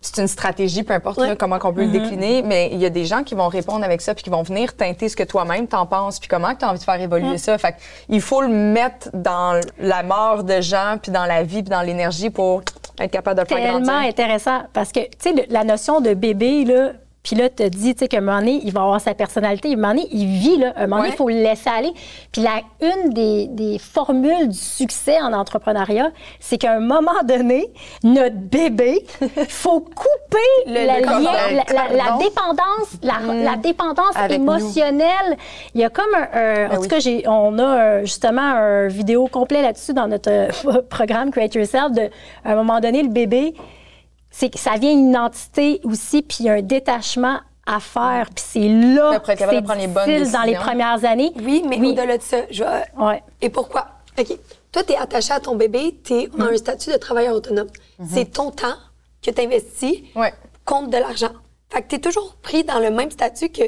C'est une stratégie, peu importe là, comment qu'on peut le décliner, mais il y a des gens qui vont répondre avec ça puis qui vont venir teinter ce que toi-même t'en penses puis comment tu as envie de faire évoluer ça. Fait que il faut le mettre dans la mort de gens puis dans la vie puis dans l'énergie pour être capable de le faire tellement intéressant parce que, tu sais, la notion de bébé, là, puis là, tu te dis, tu sais, qu'à un moment donné, il va avoir sa personnalité. À un moment donné, il vit, là. À un moment donné, il Ouais. faut le laisser aller. Puis la, une des, des formules du succès en entrepreneuriat, c'est qu'à un moment donné, notre bébé, faut couper Le- la, le cordon. lien- la, la- la cordon. dépendance, la, la dépendance Avec émotionnelle. Il y a comme un... un- en tout oui. cas, j'ai, on a euh, justement un vidéo complet là-dessus dans notre euh, programme Create Yourself. De, à un moment donné, le bébé, c'est que ça vient une identité aussi, puis il y a un détachement à faire. Puis c'est là que c'est prendre les bonnes difficile dans les décisions. premières années. Oui, mais Oui. au-delà de ça, je vais- Ouais. Et pourquoi? OK. Toi, tu es attaché à ton bébé, tu es Mm. en un statut de travailleur autonome. Mm-hmm. C'est ton temps que tu investis Ouais. contre de l'argent. Fait que tu es toujours pris dans le même statut que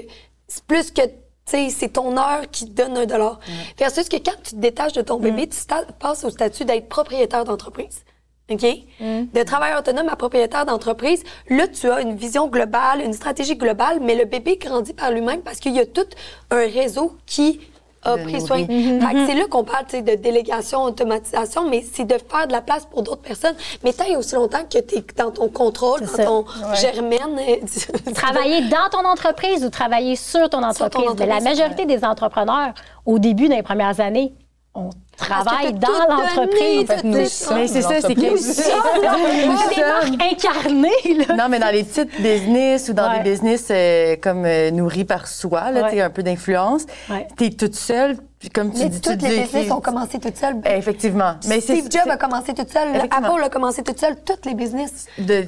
c'est plus que, tu sais, c'est ton heure qui te donne un dollar. Versus que quand tu te détaches de ton bébé, tu passes au statut d'être propriétaire d'entreprise. OK? De travailleur autonome à propriétaire d'entreprise, là, tu as une vision globale, une stratégie globale, mais le bébé grandit par lui-même parce qu'il y a tout un réseau qui a pris soin. Fait que c'est là qu'on parle tu sais, de délégation, automatisation, mais c'est de faire de la place pour d'autres personnes. Mais tant et aussi longtemps que tu es dans ton contrôle, dans ça. ton germaine. euh, Travailler dans ton entreprise ou travailler sur ton Sur ton entreprise? Mais la majorité des entrepreneurs, au début, dans les premières années, on travaille dans l'entreprise. fait, nous sommes Mais c'est ça, c'est que- des marques incarnées, là. Non, mais dans les petites business ou dans Ouais. des business euh, comme euh, nourris par soi, là, Ouais. tu un peu d'influence, Ouais. t'es toute seule, puis comme tu Mais dis, tu toutes les dis- business ont commencé toutes seules. Effectivement. Mais c'est- Steve Jobs a commencé toute seule. Apple a commencé toute seule, toutes les business. de-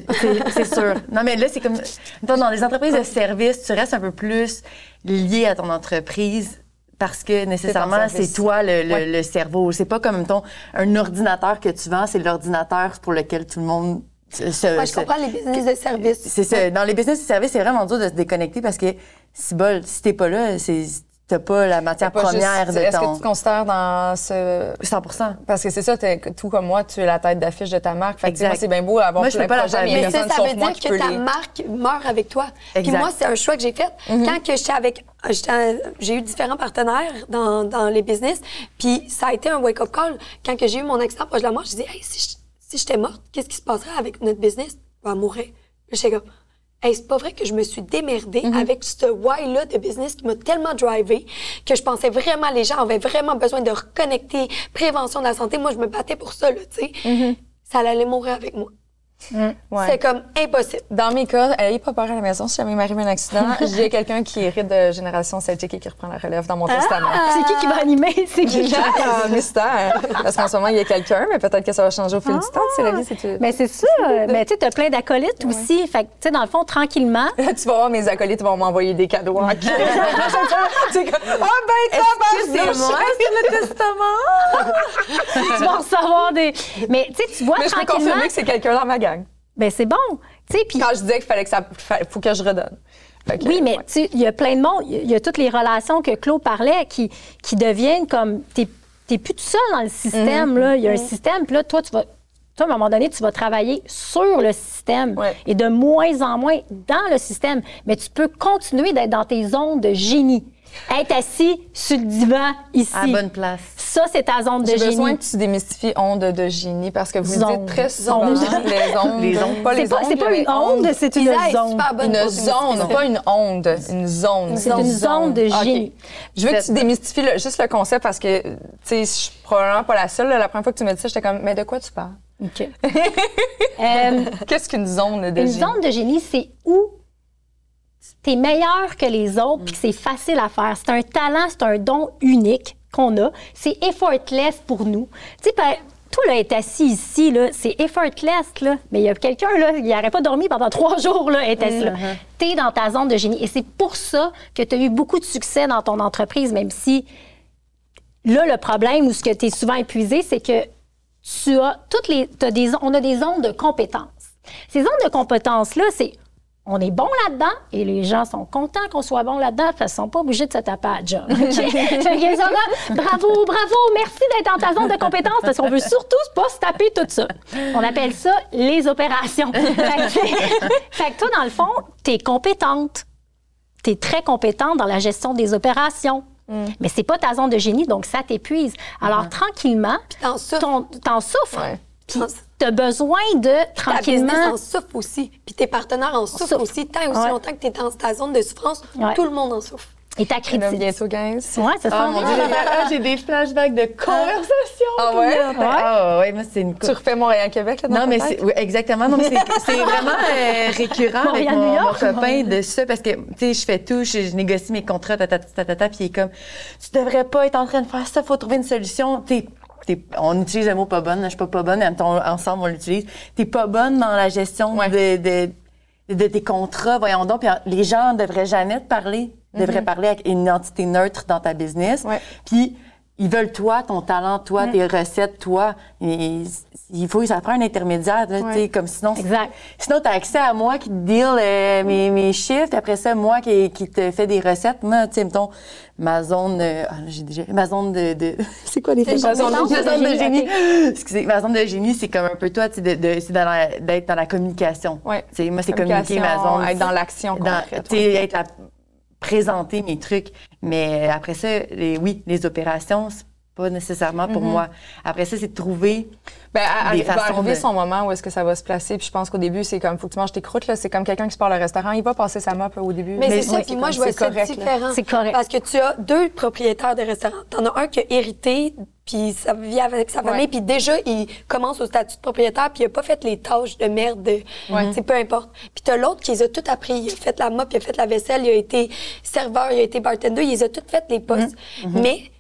c'est- sûr. Non, mais là, c'est comme. Dans les entreprises de service, tu restes un peu plus lié à ton entreprise parce que nécessairement, c'est toi le, le- Ouais. le cerveau. C'est pas comme, mettons, un ordinateur que tu vends, c'est l'ordinateur pour lequel tout le monde se. Moi, je se- comprends les business de service. C'est ça. Dans les business de service, c'est vraiment dur de se déconnecter parce que, si bol, si t'es pas là, c'est t'as pas la matière Pas juste- première de Est-ce ton. que tu te considères dans ce 100 Parce que c'est ça, t'es- tout comme moi, tu es la tête d'affiche de ta marque. Fait que, tu sais, Exact. moi, c'est bien beau avoir Moi, je plein pas la mais Mais ça, personne ça veut dire que ta les... marque meurt avec toi. Puis Exact. moi, c'est un choix que j'ai fait. Quand que j'étais avec... j'étais- J'ai eu différents partenaires dans, dans les business, puis ça a été un wake-up call. Quand que j'ai eu mon accident proche de la mort, je dis hey, si je- si j'étais morte, qu'est-ce qui se passerait avec notre business? Je vais mourir. Là, j'étais comme... Hey, c'est pas vrai que je me suis démerdée avec ce why-là de business qui m'a tellement drivé que je pensais vraiment les gens avaient vraiment besoin de reconnecter, prévention de la santé. Moi, je me battais pour ça, là, tu sais. Ça allait mourir avec moi. Ouais. C'est comme impossible. Dans mes cas, ayez pas peur à la maison. Si jamais il m'arrive un accident, j'ai quelqu'un qui hérite de génération Celtic et qui reprend la relève dans mon testament. C'est qui qui va animer? C'est qui? Ah, mystère. Parce qu'en ce moment, il y a quelqu'un, mais peut-être que ça va changer au fil du temps. C'est la vie, c'est. Mais c'est ça. Mais tu sais, t'as plein d'acolytes aussi. Fait que, tu sais, dans le fond, tranquillement, tu vas voir mes acolytes vont m'envoyer des cadeaux en cash. C'est comme, ah ben, Excusez-moi, c'est le testament! tu vas recevoir des. Mais tu sais, tu vois Mais je peux tranquillement. confirmer que c'est quelqu'un dans ma gang. Ben c'est bon. Puis Quand je disais qu'il fallait que ça, fa- faut que je redonne. Que, Oui, mais ouais. il y a plein de monde, il y a toutes les relations que Claude parlait qui, qui deviennent comme. T'es plus tout seul dans le système, là. Il y a un système, puis là, toi, tu vas. Toi, à un moment donné, tu vas travailler sur le système Ouais. et de moins en moins dans le système. Mais tu peux continuer d'être dans tes zones de génie. Être assis sur le divan ici. À la bonne place. Ça, c'est ta zone de J'ai génie. besoin que tu démystifies onde de génie parce que vous Zone. dites très souvent Zone. les ondes. Les ondes. Pas les C'est pas, c'est ondes, pas une onde, c'est une zone. Une zone, pas une onde, une zone. C'est une zone de génie. Je veux que tu démystifies le- juste le concept parce que, tu sais, je suis probablement pas la seule. La première fois que tu m'as dit ça, j'étais comme, mais de quoi tu parles? OK. Euh, Qu'est-ce qu'une zone de Une génie? zone de génie, c'est où tu es meilleur que les autres puis que c'est facile à faire. C'est un talent, c'est un don unique qu'on a. C'est effortless pour nous. Tu sais, toi, là, être assis ici, là, c'est effortless, là. Mais il y a quelqu'un, là, il n'aurait pas dormi pendant trois jours, là, assis là. Tu es dans ta zone de génie. Et c'est pour ça que tu as eu beaucoup de succès dans ton entreprise, même si là, le problème ou ce que tu es souvent épuisé, c'est que tu as toutes les. t'as des, on a des zones de compétences. Ces zones de compétences-là, c'est. On est bon là-dedans et les gens sont contents qu'on soit bon là-dedans parce qu'ils ne sont pas obligés de se taper à sont là, bravo, bravo, merci d'être dans ta zone de compétences parce qu'on veut surtout pas se taper tout ça. On appelle ça les opérations. fait, que, fait que toi, dans le fond, tu es compétente. Tu es très compétente dans la gestion des opérations. Mais c'est pas ta zone de génie, donc ça t'épuise. Alors, tranquillement, t'en souffres. t'en souffres. Ouais. Puis t'as besoin de, Ta business tranquillement... en souffre aussi. Puis tes partenaires en souffrent souffre. aussi. Tant et aussi Ouais. longtemps que tu es dans ta zone de souffrance, Ouais. tout le monde en souffre. Et ta critique. bientôt, guys. Ouais, ça Ah, ah, j'ai des flashbacks de conversation. Ah ouais? Ah ouais, moi, c'est une Tu refais Montréal-Québec, là, dans Non, ta mais c'est oui, exactement. Non, mais c'est c'est vraiment euh, récurrent avec mon, New mon York. copain de ça parce que, tu sais, je fais tout, je, je négocie mes contrats, tatata, tatata, puis il est comme, tu devrais pas être en train de faire ça, faut trouver une solution. T'es- on utilise le mot pas bonne, je suis pas pas bonne, ensemble on l'utilise. T'es pas bonne dans la gestion de, de, de tes contrats, voyons donc. Puis les gens devraient jamais te parler, devraient parler avec une entité neutre dans ta business. Puis ils veulent toi, ton talent, toi, tes recettes, toi. Et il faut, ça prend un intermédiaire, là, tu sais, comme sinon. Exact. Sinon, tu as accès à moi qui te deal euh, mes, mes chiffres, après ça, moi qui, qui te fais des recettes. Moi, tu sais, mettons, ma zone, euh, ah, j'ai déjà, ma zone de, de- c'est quoi les Ma ma zone de ma zone de génie. Excusez, ma zone de génie, c'est comme un peu toi, tu sais, dans d'être dans la communication. Ouais. Tu sais, moi, c'est communiquer ma zone. être dans l'action concrète, être la, présenter mes trucs. Mais après ça, les, oui, les opérations, pas nécessairement pour moi. Après ça, c'est de trouver Ben, à- Des à- va façons arriver de- son moment où est-ce que ça va se placer. Puis je pense qu'au début, c'est comme, faut que tu manges tes croûtes, là. C'est comme quelqu'un qui se part au restaurant, il va passer sa mop au début. Mais, c'est ouais, ça, puis moi, je vois c'est différent. C'est correct. Parce que tu as deux propriétaires de restaurants. T'en as un qui a hérité, puis ça vit avec sa famille, Ouais. puis déjà, il commence au statut de propriétaire, puis il a pas fait les tâches de merde, de, tu sais, peu importe. Puis t'as l'autre qui les a toutes appris. Il a fait la mop, il a fait la vaisselle, il a été serveur, il a été bartender, il les a toutes faites, les postes. Mais c'est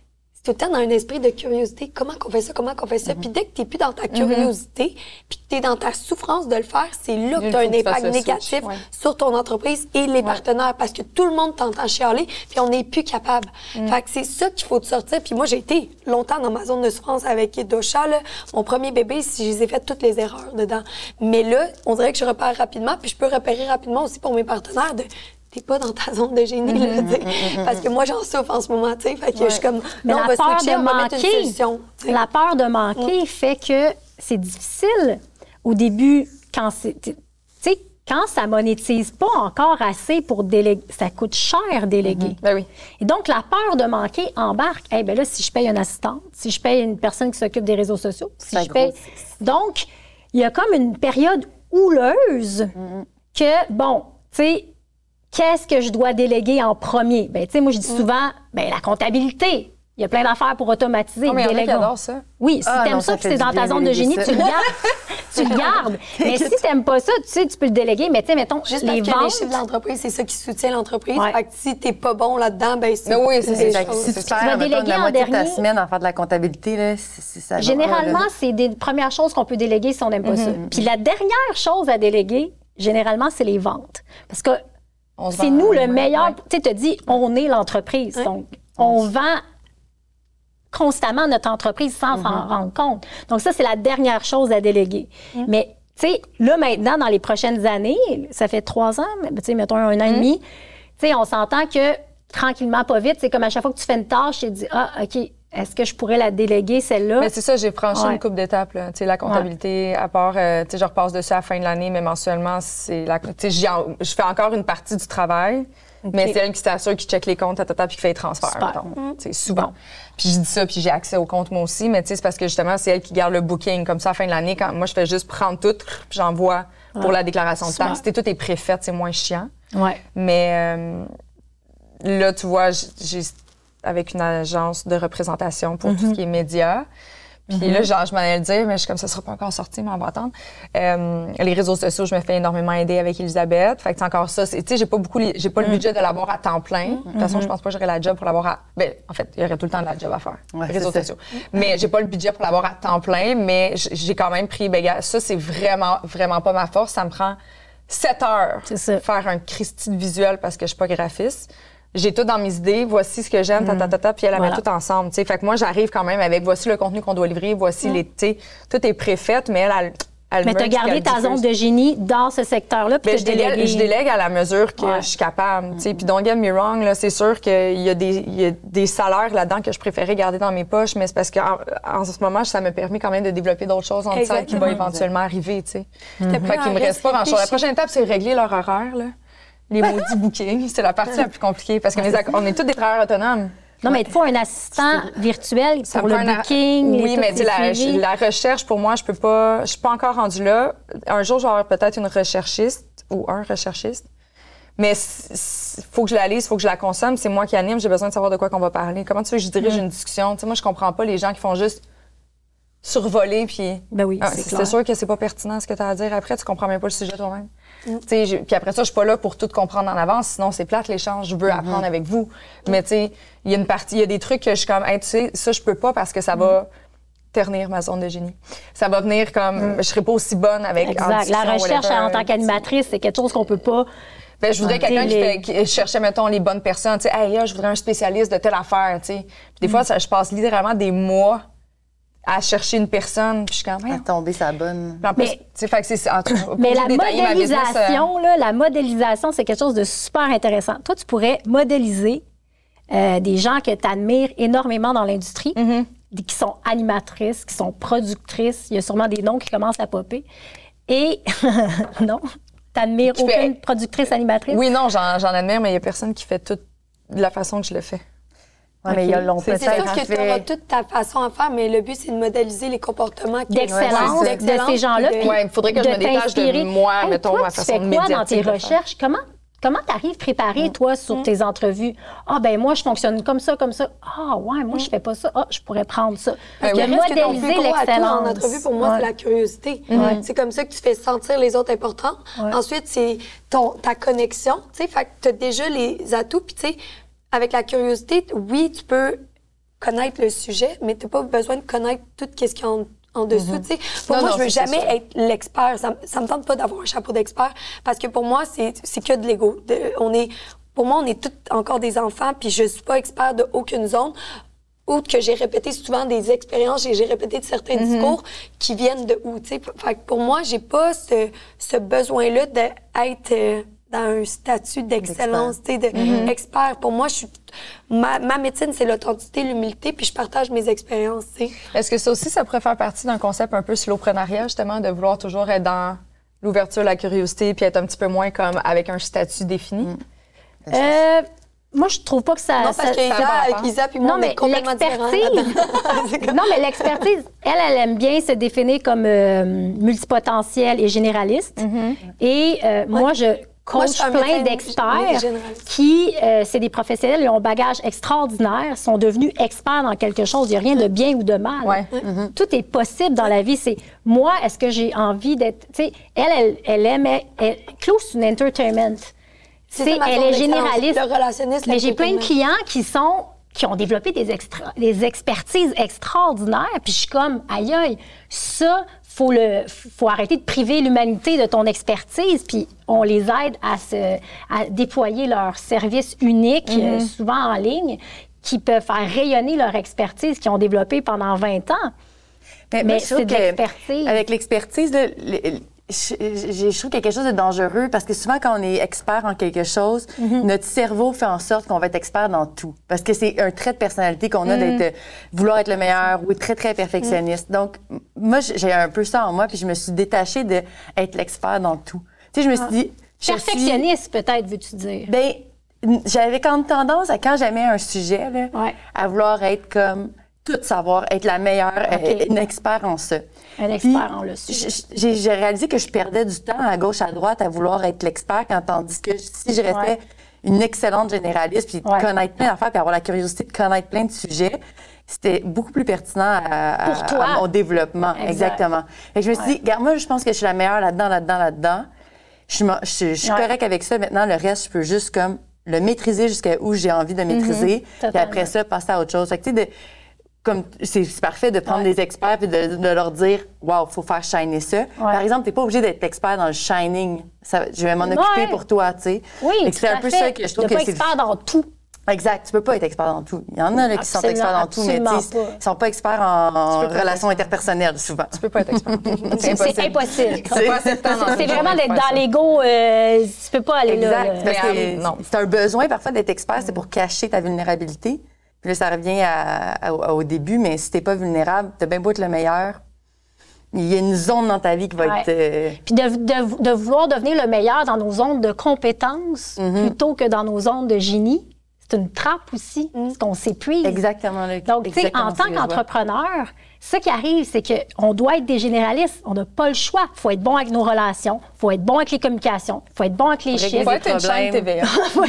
tout le temps dans un esprit de curiosité. Comment qu'on fait ça? Comment qu'on fait ça? Puis dès que t'es plus dans ta curiosité, puis que t'es dans ta souffrance de le faire, c'est là que t'as faut un tu impact négatif ouais. sur ton entreprise et les partenaires parce que tout le monde t'entend chialer puis on n'est plus capable. Fait que c'est ça qu'il faut te sortir. Puis moi, j'ai été longtemps dans ma zone de souffrance avec Dosha. Là. Mon premier bébé, si je les ai fait toutes les erreurs dedans. Mais là, on dirait que je repère rapidement puis je peux repérer rapidement aussi pour mes partenaires de t'es pas dans ta zone de génie, là, tu sais. Parce que moi, j'en souffre en ce moment, tu sais. Fait que je suis comme, non, on la va peur switcher, de on va mettre une manquer, solution. tu sais. la peur de manquer fait que c'est difficile au début quand c'est, tu sais, quand ça monétise pas encore assez pour déléguer, ça coûte cher déléguer. Ben oui. Et donc, la peur de manquer embarque. Eh ben là, si je paye une assistante, si je paye une personne qui s'occupe des réseaux sociaux, si je paye... Donc, il y a comme une période houleuse que, bon, tu sais, qu'est-ce que je dois déléguer en premier? Ben, tu sais, moi, je dis souvent, ben, la comptabilité. Il y a plein d'affaires pour automatiser. Non, mais il y en a qui Délégons. adorent ça. Oui, si Ah, t'aimes non, ça, ça puis c'est dans ta zone de génie, ça. tu le gardes. tu le gardes. Mais si t'aimes pas ça, tu sais, tu peux le déléguer. Mais tu sais, mettons, Juste les parce que les ventes... chiffres de l'entreprise, c'est ça qui soutient l'entreprise. Ouais. Fait que si t'es pas bon là-dedans, ben c'est Mais oui, c'est ça. Fait que choses. si tu vas déléguer la en moitié de ta semaine en faire de la comptabilité, là, c'est- ça Généralement, c'est des premières choses qu'on peut déléguer si on n'aime pas ça. Mm-hmm. Puis la dernière chose à déléguer, généralement, c'est les ventes. Parce que c'est nous le meilleur. Tu sais, tu dis, on est l'entreprise. Donc, on vend constamment notre entreprise sans Mm-hmm. s'en rendre compte. Donc, ça, c'est la dernière chose à déléguer. Mm. Mais, tu sais, là, maintenant, dans les prochaines années, ça fait trois ans, mais, tu sais, mettons un Mm. an et demi, tu sais, on s'entend que tranquillement, pas vite, c'est comme à chaque fois que tu fais une tâche, tu te dis, ah, OK, est-ce que je pourrais la déléguer, celle-là? Mais c'est ça, j'ai franchi Ouais. une coupe d'étapes. Tu sais, la comptabilité, à part, euh, tu sais, je repasse dessus à la fin de l'année, mais mensuellement, c'est la. Tu sais, en- je fais encore une partie du travail, mais c'est elle qui s'assure, qui check les comptes, tata, puis qui fait les transferts. Tu sais, souvent. Puis je dis ça, puis j'ai accès aux comptes moi aussi, mais tu sais, c'est parce que justement, c'est elle qui garde le booking. Comme ça, à la fin de l'année, quand moi, je fais juste prendre tout, puis j'envoie pour la déclaration de taxes. Tout est préfait, c'est moins chiant. Ouais. Mais euh, là, tu vois, j'ai avec une agence de représentation pour tout ce qui est médias. Puis là, genre, je m'en allais le dire, mais je suis comme ça sera pas encore sorti, mais on va attendre. Euh, les réseaux sociaux, je me fais énormément aider avec Elisabeth. Fait que c'est encore ça. Tu sais, j'ai pas beaucoup, j'ai pas le budget de l'avoir à temps plein. De toute façon, je pense pas que j'aurais la job pour l'avoir à. Ben, en fait, il y aurait tout le temps de la job à faire. Ouais, réseaux ça. sociaux. Mais j'ai pas le budget pour l'avoir à temps plein, mais j'ai quand même pris, ben, ça, c'est vraiment, vraiment pas ma force. Ça me prend 7 heures C'est ça. faire un Christy de visuel parce que je suis pas graphiste. J'ai tout dans mes idées, voici ce que j'aime, ta, ta, ta, ta, puis elle la met tout ensemble. tu sais. Fait que moi, j'arrive quand même avec voici le contenu qu'on doit livrer, voici les. tu sais, Tout est préfait, mais elle, elle, elle Mais tu as gardé ta diffuse. zone de génie dans ce secteur-là, puis Ben, je, délègue, je délègue à la mesure que Ouais. je suis capable. tu sais. Puis don't get me wrong, là, c'est sûr qu'il y, a des- il y a des salaires là-dedans que je préférais garder dans mes poches, mais c'est parce qu'en en ce moment, ça me permet quand même de développer d'autres choses en dessous qui va éventuellement arriver. tu sais. T'as Fait pris qu'il me reste pas grand-chose. La prochaine étape, c'est régler leur horaire. Là. Les maudits bookings, c'est la partie la plus compliquée parce que mes acc- on est tous des travailleurs autonomes. Non, mais il faut un assistant virtuel Ça pour le booking. Oui, mais tu la, la recherche, pour moi, je peux pas. Je suis pas encore rendue là. Un jour, je vais avoir peut-être une recherchiste ou un recherchiste. Mais il faut que je la lise, il faut que je la consomme. C'est moi qui anime, j'ai besoin de savoir de quoi qu'on va parler. Comment tu veux que je dirige une discussion? Tu sais, moi, je comprends pas les gens qui font juste survoler puis. Ben oui, Ah, c'est sûr que c'est pas pertinent ce que tu as à dire après, tu comprends même pas le sujet toi-même. Tu sais, j'ai- Puis après ça, je suis pas là pour tout comprendre en avance, sinon c'est plate l'échange, je veux apprendre avec vous. Mais tu sais, il y a une partie, il y a des trucs que je suis comme, Hey, tu sais, ça je peux pas parce que ça va ternir ma zone de génie. Ça va venir comme, je serai pas aussi bonne avec Exact. La recherche whatever. en tant qu'animatrice, c'est quelque chose qu'on peut pas. Ben, je voudrais quelqu'un qui, cherchait, mettons, les bonnes personnes. Tu sais, hey, là, je voudrais un spécialiste de telle affaire, tu sais. Puis des Mm. fois, ça- je passe littéralement des mois à chercher une personne, puis je suis comme, À Voyons. tomber sa bonne. Puis en plus, Mais- tu sais, fait que c'est- en tout cas, Mais pour la détailler ma business, euh, modélisation, là, la modélisation, c'est quelque chose de super intéressant. Toi, tu pourrais modéliser euh, des gens que tu admires énormément dans l'industrie, Mm-hmm. qui sont animatrices, qui sont productrices. Il y a sûrement des noms qui commencent à popper. Et non, tu n'admires Qui aucune fait- productrice animatrice? Oui, non, j'en j'en admire, mais il n'y a personne qui fait tout de la façon que je le fais. Ouais, mais C'est- C'est sûr que tu auras toute ta façon à faire, mais le but, c'est de modéliser les comportements qui- d'excellence Ouais, de ces gens-là. Ouais, il faudrait que je de me détache de moi, Hey, mettons, toi, ma façon de dans tes recherches? Comment comment tu arrives préparé, toi, sur tes entrevues? Ah, ben moi, je fonctionne comme ça, comme ça. Ah, ouais, moi, je fais pas ça. Ah, je pourrais prendre ça. Parce que modéliser l'excellence. en entrevue, pour moi, Ouais. c'est la curiosité. C'est comme ça que tu fais sentir les autres importants. Ouais. Ensuite, c'est ton, ta connexion. Tu sais, fait que tu as déjà les atouts. Puis, tu sais, avec la curiosité, oui, tu peux connaître le sujet, mais tu n'as pas besoin de connaître tout ce qu'il y a en, en dessous. tu sais. Pour Non, moi, non, je veux jamais être l'expert. Ça, ça me tente pas d'avoir un chapeau d'expert parce que pour moi, c'est que de l'ego. On est, pour moi, on est tous encore des enfants, puis je suis pas expert de aucune zone. Outre que j'ai répété souvent des expériences et j'ai répété de certains Mm-hmm. discours qui viennent de où, tu sais. Fait que pour moi, j'ai pas ce, ce besoin-là d'être euh, dans un statut d'excellence, tu sais, Mm-hmm. d'expert. Pour moi, je suis... Ma, ma médecine, c'est l'authenticité, l'humilité, puis je partage mes expériences, tu sais. Est-ce que ça aussi, ça pourrait faire partie d'un concept un peu slowpreneuriat, justement, de vouloir toujours être dans l'ouverture, la curiosité, puis être un petit peu moins comme avec un statut défini? Euh, moi, je trouve pas que ça. Non, ça- parce que ça Isa, va rapport. Isa puis moi, Non, on mais est complètement non, mais l'expertise, elle, elle aime bien se définir comme euh, multipotentielle et généraliste. Et euh, Moi, je coach un plein d'experts qui, euh, c'est des professionnels, ils ont un bagage extraordinaire, sont devenus experts dans quelque chose. Il n'y a rien de bien ou de mal. Ouais. Tout est possible dans la vie. C'est moi, est-ce que j'ai envie d'être. Tu sais, elle, elle, elle aime. Elle, Claude, c'est une entertainment. C'est elle est généraliste. Le relationniste, Mais j'ai plein de clients qui sont qui ont développé des, extra- des expertises extraordinaires, puis je suis comme, aïe aïe, ça, faut le, faut arrêter de priver l'humanité de ton expertise, puis on les aide à se, à déployer leur service unique, euh, souvent en ligne, qui peuvent faire rayonner leur expertise qu'ils ont développée pendant 20 ans. Mais, Mais c'est de l'expertise. Avec l'expertise, je, je- je trouve quelque chose de dangereux parce que souvent, quand on est expert en quelque chose, notre cerveau fait en sorte qu'on va être expert dans tout. Parce que c'est un trait de personnalité qu'on a d'être, euh, vouloir être le meilleur ou être très, très perfectionniste. Donc, m- moi, j'ai un peu ça en moi, puis je me suis détachée d'être l'expert dans tout. Tu sais, je me suis dit. je suis- Perfectionniste, peut-être, veux-tu dire? ben, j'avais comme tendance à quand j'aimais un sujet, là, Ouais. à vouloir être comme tout savoir, être la meilleure, euh, une expert en ça. Un Puis, expert en le sujet. J'ai réalisé que je perdais du temps à gauche, à droite à vouloir être l'expert, quand tandis que si je restais Ouais. une excellente généraliste, puis Ouais. connaître plein d'affaires, puis avoir la curiosité de connaître plein de sujets, c'était beaucoup plus pertinent à, à- Pour toi. à mon développement. Exact. Exactement. Que je me suis dit, regarde, moi, je pense que je suis la meilleure là-dedans, là-dedans, là-dedans. Je suis, ma- je, je suis Ouais. correcte avec ça. Maintenant, le reste, je peux juste comme le maîtriser jusqu'à où j'ai envie de maîtriser. Puis Totalement. après ça, passer à autre chose. Fait que, tu sais, de- comme c'est parfait de prendre Ouais. des experts et de, de leur dire Waouh, faut faire shiner ça. Par exemple, t'es pas obligé d'être expert dans le shining. Ça, je vais m'en occuper Ouais. pour toi, tu sais. Oui, c'est un peu fait. ça que je trouve que pas c'est. expert dans tout. Exact, tu peux pas être expert dans tout. Il y en a là, qui sont experts dans tout, mais ils sont pas experts en, être relations interpersonnelles souvent. Tu peux pas être expert. C'est impossible. C'est vraiment d'être dans l'ego. euh, tu peux pas aller là. Exact. là. Euh, c'est un besoin parfois d'être expert, c'est pour cacher ta vulnérabilité. Puis là, ça revient à- à- au début, mais si t'es pas vulnérable, t'as bien beau être le meilleur. Il y a une zone dans ta vie qui va Ouais. être. euh, Puis de, de- de vouloir devenir le meilleur dans nos zones de compétences Mm-hmm. plutôt que dans nos zones de génie, c'est une trappe aussi, parce qu'on s'épuise. exactement là. Donc, tu sais, exactement en tant qu'entrepreneur, ce qui arrive, c'est qu'on doit être des généralistes. On n'a pas le choix. Il faut être bon avec nos relations, il faut être bon avec les communications, il faut être bon avec les chiffres. Faut être une chaîne. TVA. tu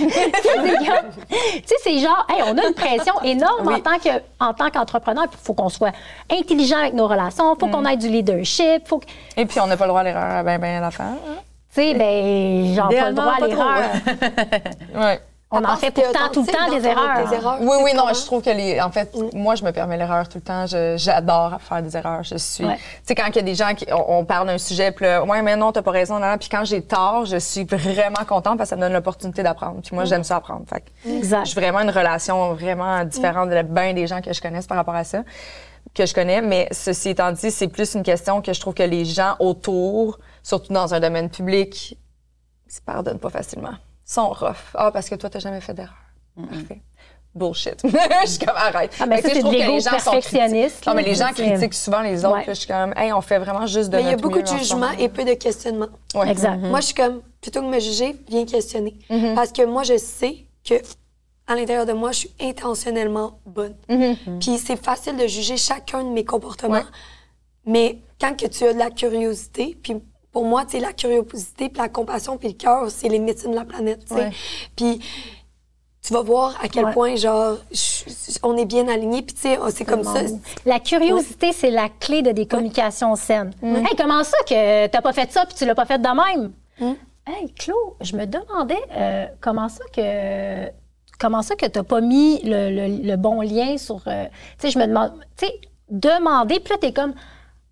sais, c'est genre, hey, on a une pression énorme en tant que, en tant qu'entrepreneur. Il faut qu'on soit intelligent avec nos relations, il faut Mm. qu'on ait du leadership, faut que, tu Et puis, on n'a pas le droit à l'erreur à ben, ben la fin. sais, ben, j'en pas le droit à l'erreur. Ouais. On en fait pourtant tout le temps des erreurs. Des erreurs Oui, oui, non, comment? je trouve que les. En fait, moi, je me permets l'erreur tout le temps. Je- J'adore faire des erreurs. Je suis. Ouais. Tu sais, quand il y a des gens qui. On, on parle d'un sujet, puis là, ouais, mais non, t'as pas raison, non, non. Puis quand j'ai tort, je suis vraiment contente parce que ça me donne l'opportunité d'apprendre. Puis moi, j'aime ça apprendre. Fait que Exact. j'ai vraiment une relation vraiment différente de bien des gens que je connaisse par rapport à ça, que je connais. Mais ceci étant dit, c'est plus une question que je trouve que les gens autour, surtout dans un domaine public, se pardonnent pas facilement. Sont rough. Ah, parce que toi, t'as jamais fait d'erreur. Parfait. Bullshit. je suis comme arrête. Ah, que, ça, tu je trouve que les gens sont critiques. Non, mais les gens critiquent souvent les autres. Ouais. Je suis comme, hey, on fait vraiment juste de Mais il y a beaucoup de jugement et peu de questionnement. Ouais. Exact. Moi, je suis comme, plutôt que de me juger, viens questionner. Mm-hmm. Parce que moi, je sais que à l'intérieur de moi, je suis intentionnellement bonne. Puis c'est facile de juger chacun de mes comportements. Mm-hmm. Ouais. Mais quand que tu as de la curiosité, puis pour moi, tu sais, la curiosité, puis la compassion, puis le cœur, c'est les médecines de la planète, tu sais. Ouais. Puis tu vas voir à quel Ouais. point, genre, je- on est bien alignés, puis tu sais, c'est comme ça. La curiosité, c'est la clé de des communications saines. Hey, comment ça que t'as pas fait ça puis tu l'as pas fait de même? Hey, Claude, je me demandais euh, comment ça que comment ça que t'as pas mis le, le- le bon lien sur. euh, tu sais, je me demande, tu sais, demander, puis là t'es comme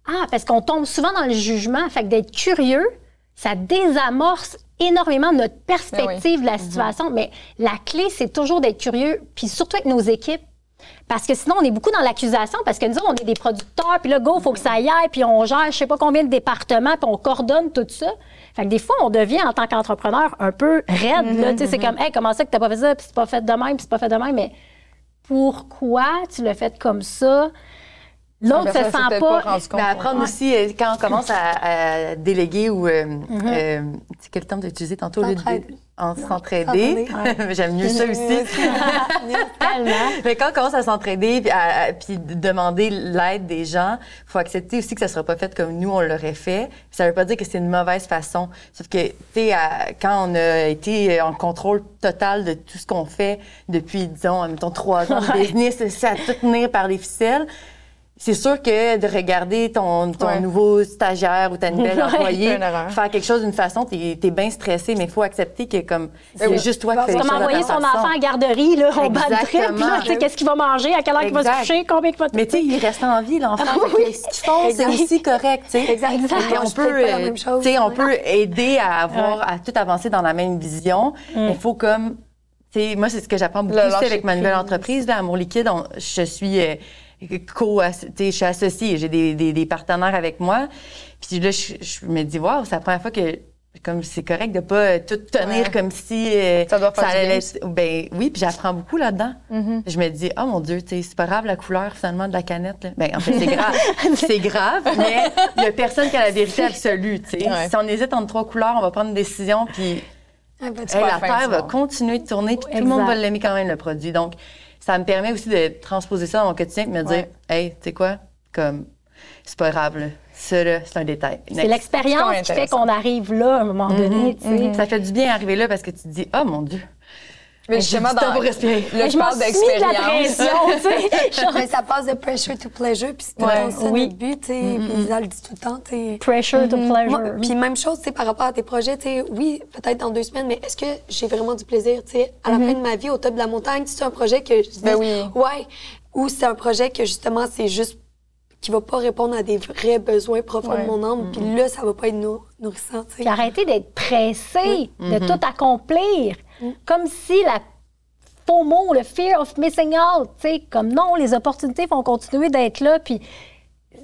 ah parce qu'on tombe souvent dans le jugement, fait que d'être curieux, ça désamorce énormément notre perspective de la situation. Mais la clé, c'est toujours d'être curieux, puis surtout avec nos équipes. Parce que sinon, on est beaucoup dans l'accusation, parce que nous, autres, on est des producteurs, puis là, go, il faut que ça y aille, puis on gère je sais pas combien de départements, puis on coordonne tout ça. Fait que des fois, on devient, en tant qu'entrepreneur, un peu raide. sais, C'est comme, hey, comment ça que t'as pas fait ça, puis c'est pas fait de même, puis c'est pas fait de même, mais pourquoi tu l'as fait comme ça? L'autre La se sent pas. compte. Mais apprendre aussi, euh, quand on commence à, à déléguer ou. euh, euh, c'est quel terme d'utiliser tantôt? au lieu de- S'entraider. En s'entraider? J'aime mieux ça aussi. Mais quand on commence à s'entraider puis, à- à- puis de demander l'aide des gens, il faut accepter aussi que ça sera pas fait comme nous on l'aurait fait. Ça veut pas dire que c'est une mauvaise façon. Sauf que, tu sais, à- quand on a été en contrôle total de tout ce qu'on fait depuis, disons, mettons, trois ans de business, c'est à tout tenir par les ficelles. C'est sûr que de regarder ton, ton Ouais. nouveau stagiaire ou ta nouvelle employée C'est faire quelque chose d'une façon, t'es es bien stressé, mais il faut accepter que comme c'est oui. juste toi qui fais C'est comme envoyer son enfant à la garderie, là, on bat le trip, qu'est-ce qu'il va manger, à quelle heure il va se coucher, combien il va... Mais tu sais, il reste en vie, l'enfant. Ah que Ce qu'ils font, c'est aussi correct, tu sais. Exact. Peut, euh, chose. sais, on peut aider à avoir, à tout avancer dans la même vision. Il faut comme, tu sais, moi, c'est ce que j'apprends beaucoup aussi avec ma nouvelle prise. entreprise, là, Amour Liquide. on- je suis euh, co je suis associée, j'ai des, des, des, partenaires avec moi. Puis là, je, je me dis, waouh, c'est la première fois que comme c'est correct de pas tout tenir comme si euh, ça doit faire allait ben oui puis j'apprends beaucoup là-dedans. Mm-hmm. je me dis oh mon dieu c'est pas grave la couleur finalement de la canette là. ben en fait c'est grave. C'est grave mais il y a personne qui a la vérité absolue tu sais. Si on hésite entre trois couleurs on va prendre une décision puis la terre va continuer de tourner puis tout le monde va l'aimer quand même le produit. Donc ça me permet aussi de transposer ça dans mon quotidien et de me dire hey tu sais quoi? Comme c'est pas grave là c'est un détail. C'est l'expérience qui fait qu'on arrive là à un moment donné. Mm-hmm. Ça fait du bien arriver là parce que tu te dis, oh mon Dieu. Mais justement, dans, pour respirer. Là, je parle d'expérience. Mais ça passe de pressure to pleasure, puis c'est ouais. ça oui. notre but, tu sais. Mm-hmm. Puis Lisa le dit tout le temps, tu Pressure to mm-hmm. pleasure. puis même chose, tu sais, par rapport à tes projets, tu sais, oui, peut-être dans deux semaines, mais est-ce que j'ai vraiment du plaisir, tu sais, à la fin de ma vie, au top de la montagne, c'est un projet que je dis, ben oui. ouais, ou c'est un projet que justement, c'est juste qui va pas répondre à des vrais besoins profonds de mon âme. Puis là, ça va pas être nourrissant. Puis arrêter d'être pressé, de mm-hmm. tout accomplir. Mm. Comme si la faux mot, le fear of missing out, tu sais, comme non, les opportunités vont continuer d'être là, puis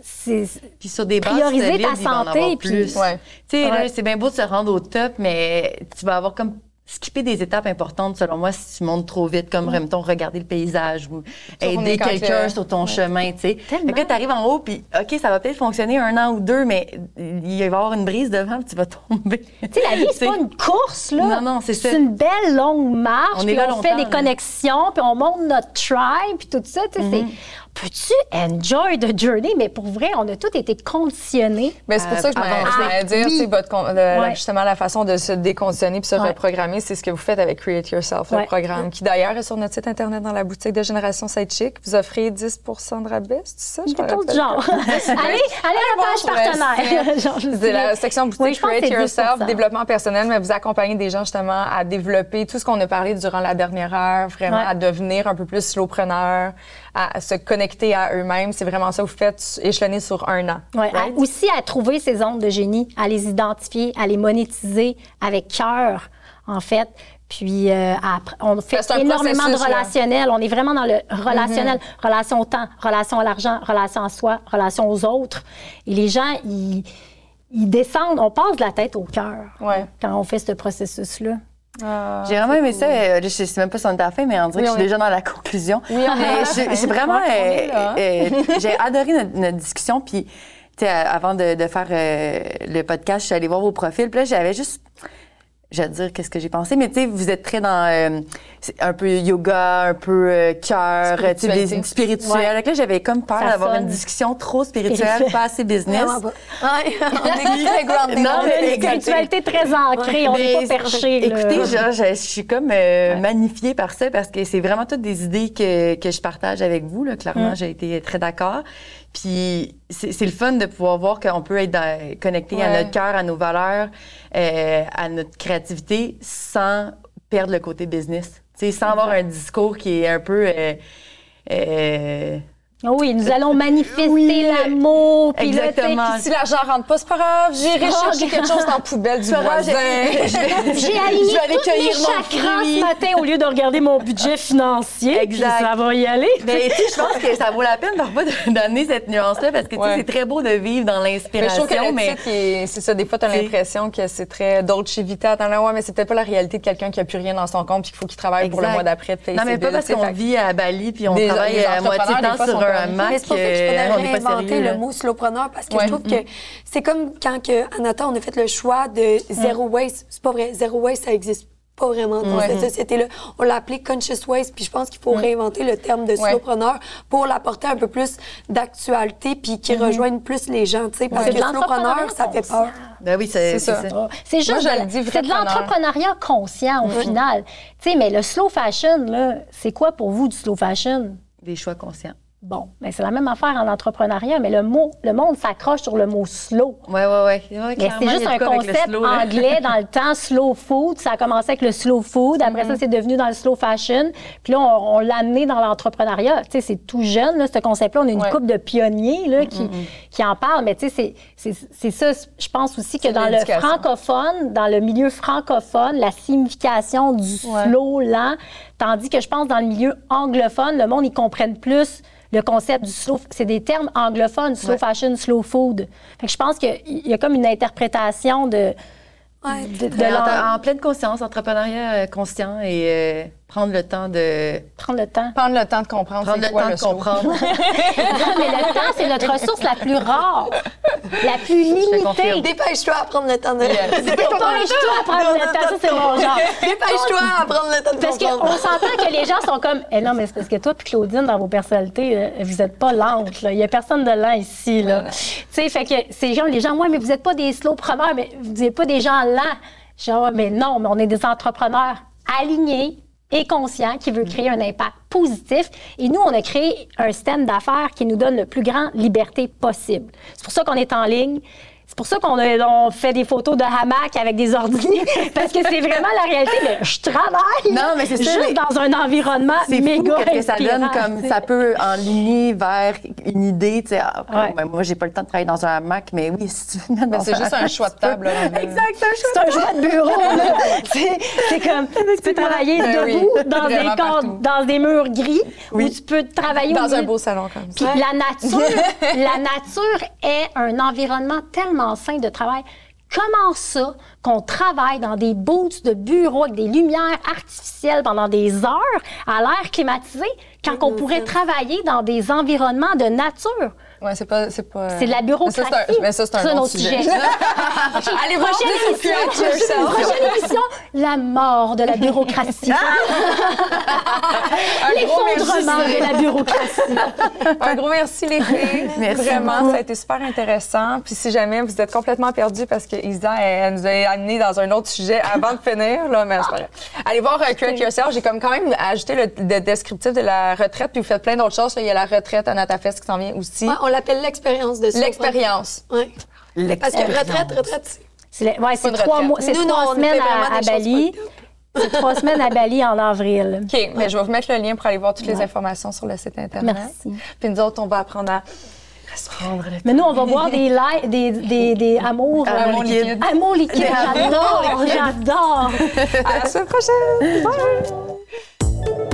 c'est puis sur des bases prioriser ta santé puis tu sais c'est bien beau de se rendre au top mais tu vas avoir comme skipper des étapes importantes, selon moi, si tu montes trop vite, comme, mettons, regarder le paysage ou aider quelqu'un sur ton chemin, tu sais. Fait que tu arrives en haut, puis OK, ça va peut-être fonctionner un an ou deux, mais il va y avoir une brise devant, puis tu vas tomber. Tu sais, la vie, c'est pas une course, là. Non, non, c'est ça. C'est une belle longue marche, on, puis on fait des connexions, puis on monte notre tribe, puis tout ça, tu sais, mm-hmm peux-tu enjoy the journey? Mais pour vrai, on a tous été conditionnés. Mais c'est pour ça que je voulais dire, c'est votre, justement, la façon de se déconditionner puis se reprogrammer, c'est ce que vous faites avec Create Yourself, le programme, qui d'ailleurs est sur notre site Internet dans la boutique de Génération Sidechick. Vous offrez 10% de rabais, c'est ça? Je tout genre. allez, allez à la page partenaire. c'est la section boutique Create Yourself, développement personnel, mais vous accompagnez des gens justement à développer tout ce qu'on a parlé durant la dernière heure, vraiment à devenir un peu plus slowpreneur, à se connecter à eux-mêmes. C'est vraiment ça que vous faites échelonner sur un an. Oui, aussi à trouver ces ondes de génie, à les identifier, à les monétiser avec cœur, en fait. Puis, euh, après, on fait énormément de relationnel. On est vraiment dans le relationnel. Mm-hmm. Relation au temps, relation à l'argent, relation à soi, relation aux autres. Et les gens, ils, ils descendent, on passe de la tête au cœur ouais. quand on fait ce processus-là. Ah, j'ai vraiment aimé ça. Euh, je sais même pas si on est à la fin, mais on dirait que je suis déjà dans la conclusion. Oui, j'ai vraiment. Euh, euh, j'ai adoré notre, discussion. Puis, avant de, de faire le podcast, je suis allée voir vos profils. Puis là, j'avais juste je vais dire qu'est-ce que j'ai pensé, mais tu sais, vous êtes très dans euh, un peu yoga, un peu euh, cœur, tu sais, spirituel. Là, j'avais comme peur d'avoir une discussion trop spirituelle, pas assez business. Ouais, on est très grounded. Non, mais une spiritualité très ancrée, on n'est pas perché. Écoutez, genre, je, suis comme euh, magnifiée par ça parce que c'est vraiment toutes des idées que, que je partage avec vous. Là. Clairement, mm. j'ai été très d'accord. Puis c'est le fun de pouvoir voir qu'on peut être connecté à notre cœur, à nos valeurs, euh, à notre créativité sans perdre le côté business. sais, sans avoir un discours qui est un peu euh, euh, oui, nous allons manifester l'amour. Exactement. Là, si l'argent rentre pas, c'est pas grave. J'irai chercher quelque chose dans la poubelle du voisin. J'ai aligné toutes mes chakras ce matin au lieu de regarder mon budget financier. Exact. ça va y aller. Mais tu je pense que ça vaut la peine parfois de donner cette nuance-là parce que c'est très beau de vivre dans l'inspiration. Mais je c'est ça. Des fois, tu as l'impression que c'est très dolce vita. T'en ouais, mais c'est peut-être pas la réalité de quelqu'un qui a plus rien dans son compte puis qu'il faut qu'il travaille pour le mois d'après Non, mais pas parce qu'on vit à Bali puis on travaille à moitié temps sur un mais c'est pour ça qu'il faudrait réinventer le mot slowpreneur parce que je trouve que c'est comme quand que Anata, on a fait le choix de zéro waste. C'est pas vrai. Zéro waste, ça existe pas vraiment dans cette société-là. On l'a appelé conscious waste, puis je pense qu'il faut réinventer le terme de slowpreneur pour l'apporter un peu plus d'actualité, puis qui mm-hmm. rejoigne plus les gens, tu sais, parce que slowpreneur, ça fait peur. Ben oui, c'est ça. C'est juste c'est de l'entrepreneuriat conscient au final. Tu sais, mais le slow fashion, là, c'est quoi pour vous du slow fashion? Des choix conscients. Bon, mais c'est la même affaire en entrepreneuriat, mais le mot, le monde s'accroche sur le mot slow. Oui, oui, oui. mais c'est juste un concept anglais dans le temps, slow food. Ça a commencé avec le slow food. Après ça, mm-hmm. c'est devenu dans le slow fashion. Puis là, on, l'a amené dans l'entrepreneuriat. Tu sais, c'est tout jeune, là, ce concept-là. On a une couple de pionniers là, qui, mm-hmm. qui en parlent. Mais tu sais, c'est ça, je pense aussi que dans le francophone, dans le milieu francophone, la signification du slow, lent, tandis que je pense dans le milieu anglophone, le monde, ils comprennent plus le concept du slow. C'est des termes anglophones, slow fashion, slow food. Fait que je pense qu'il y a comme une interprétation de. Ouais. de, en pleine conscience, entrepreneuriat euh, conscient et euh, prendre le temps de prendre le temps. Prendre le temps de comprendre prendre le quoi temps le de slow. comprendre. Non, mais le temps, c'est notre ressource la plus rare, la plus limitée. Dépêche-toi à prendre le temps de. Dépêche-toi à prendre le temps. Ça, c'est mon genre. Dépêche-toi à prendre le temps de Parce qu'on s'entend que les gens sont comme. Eh non, mais c'est parce que toi puis Claudine, dans vos personnalités, euh, vous n'êtes pas lente. là. Il n'y a personne de lent ici. Là. Tu sais, fait que ces gens, les gens, ouais, mais vous n'êtes pas des slowpreneurs, mais vous n'êtes pas des gens lents. Genre, mais non, mais on est des entrepreneurs alignés et conscients qui veulent créer un impact positif. Et nous, on a créé un système d'affaires qui nous donne le plus grand liberté possible. C'est pour ça qu'on est en ligne. C'est pour ça qu'on a- on fait des photos de hamac avec des ordinateurs, parce que c'est vraiment la réalité. Mais je travaille Non, mais c'est juste mais dans un environnement C'est fou méga que ça donne comme ça peut enligner vers une idée. Tu sais, ah, Ouais. ben, moi, j'ai pas le temps de travailler dans un hamac, mais oui, si tu veux mettre Mais dans c'est juste un choix de table. là. Exact, un choix C'est un choix de bureau. C'est comme, tu peux travailler Ben oui, debout dans des, dans murs gris, ou tu peux travailler au Dans un beau salon comme Puis ça. la nature, la nature est un environnement tellement sain de travail. Comment ça qu'on travaille dans des booths de bureaux avec des lumières artificielles pendant des heures à l'air climatisé quand on pourrait travailler dans des environnements de nature? Ouais, c'est pas. C'est pas. C'est de la bureaucratie. c'est un- Mais ça, c'est un, autre sujet. Allez voir prochaine This émission, prochaine émission, la mort de la bureaucratie. Un gros L'effondrement merci. de la bureaucratie. Un gros merci les filles. Merci Vraiment, beaucoup. ça a été super intéressant. Puis si jamais vous êtes complètement perdus parce que Isa, elle, elle nous a amené dans un autre sujet avant de finir, là, mais grave. Allez voir euh, Create Yourself. J'ai comme quand même ajouté le, le descriptif de la retraite. Puis vous faites plein d'autres choses. Il y a la retraite à Natafest qui s'en vient aussi. Ouais, l'appelle l'expérience de ça. L'expérience. Ouais. Parce que retraite, retraite, c'est. C'est le- ouais, c'est une trois, retraite. mois- c'est Nous, trois non, semaines à, Bali. C'est trois semaines à Bali en avril. OK, mais je vais vous mettre le lien pour aller voir toutes les informations sur le site Internet. Merci. Puis nous autres, on va apprendre à le Mais nous, on va voir des, li- des, des, des amours. Amours euh, liquides. Amours liquides. J'adore, j'adore. À la semaine prochaine! Bye!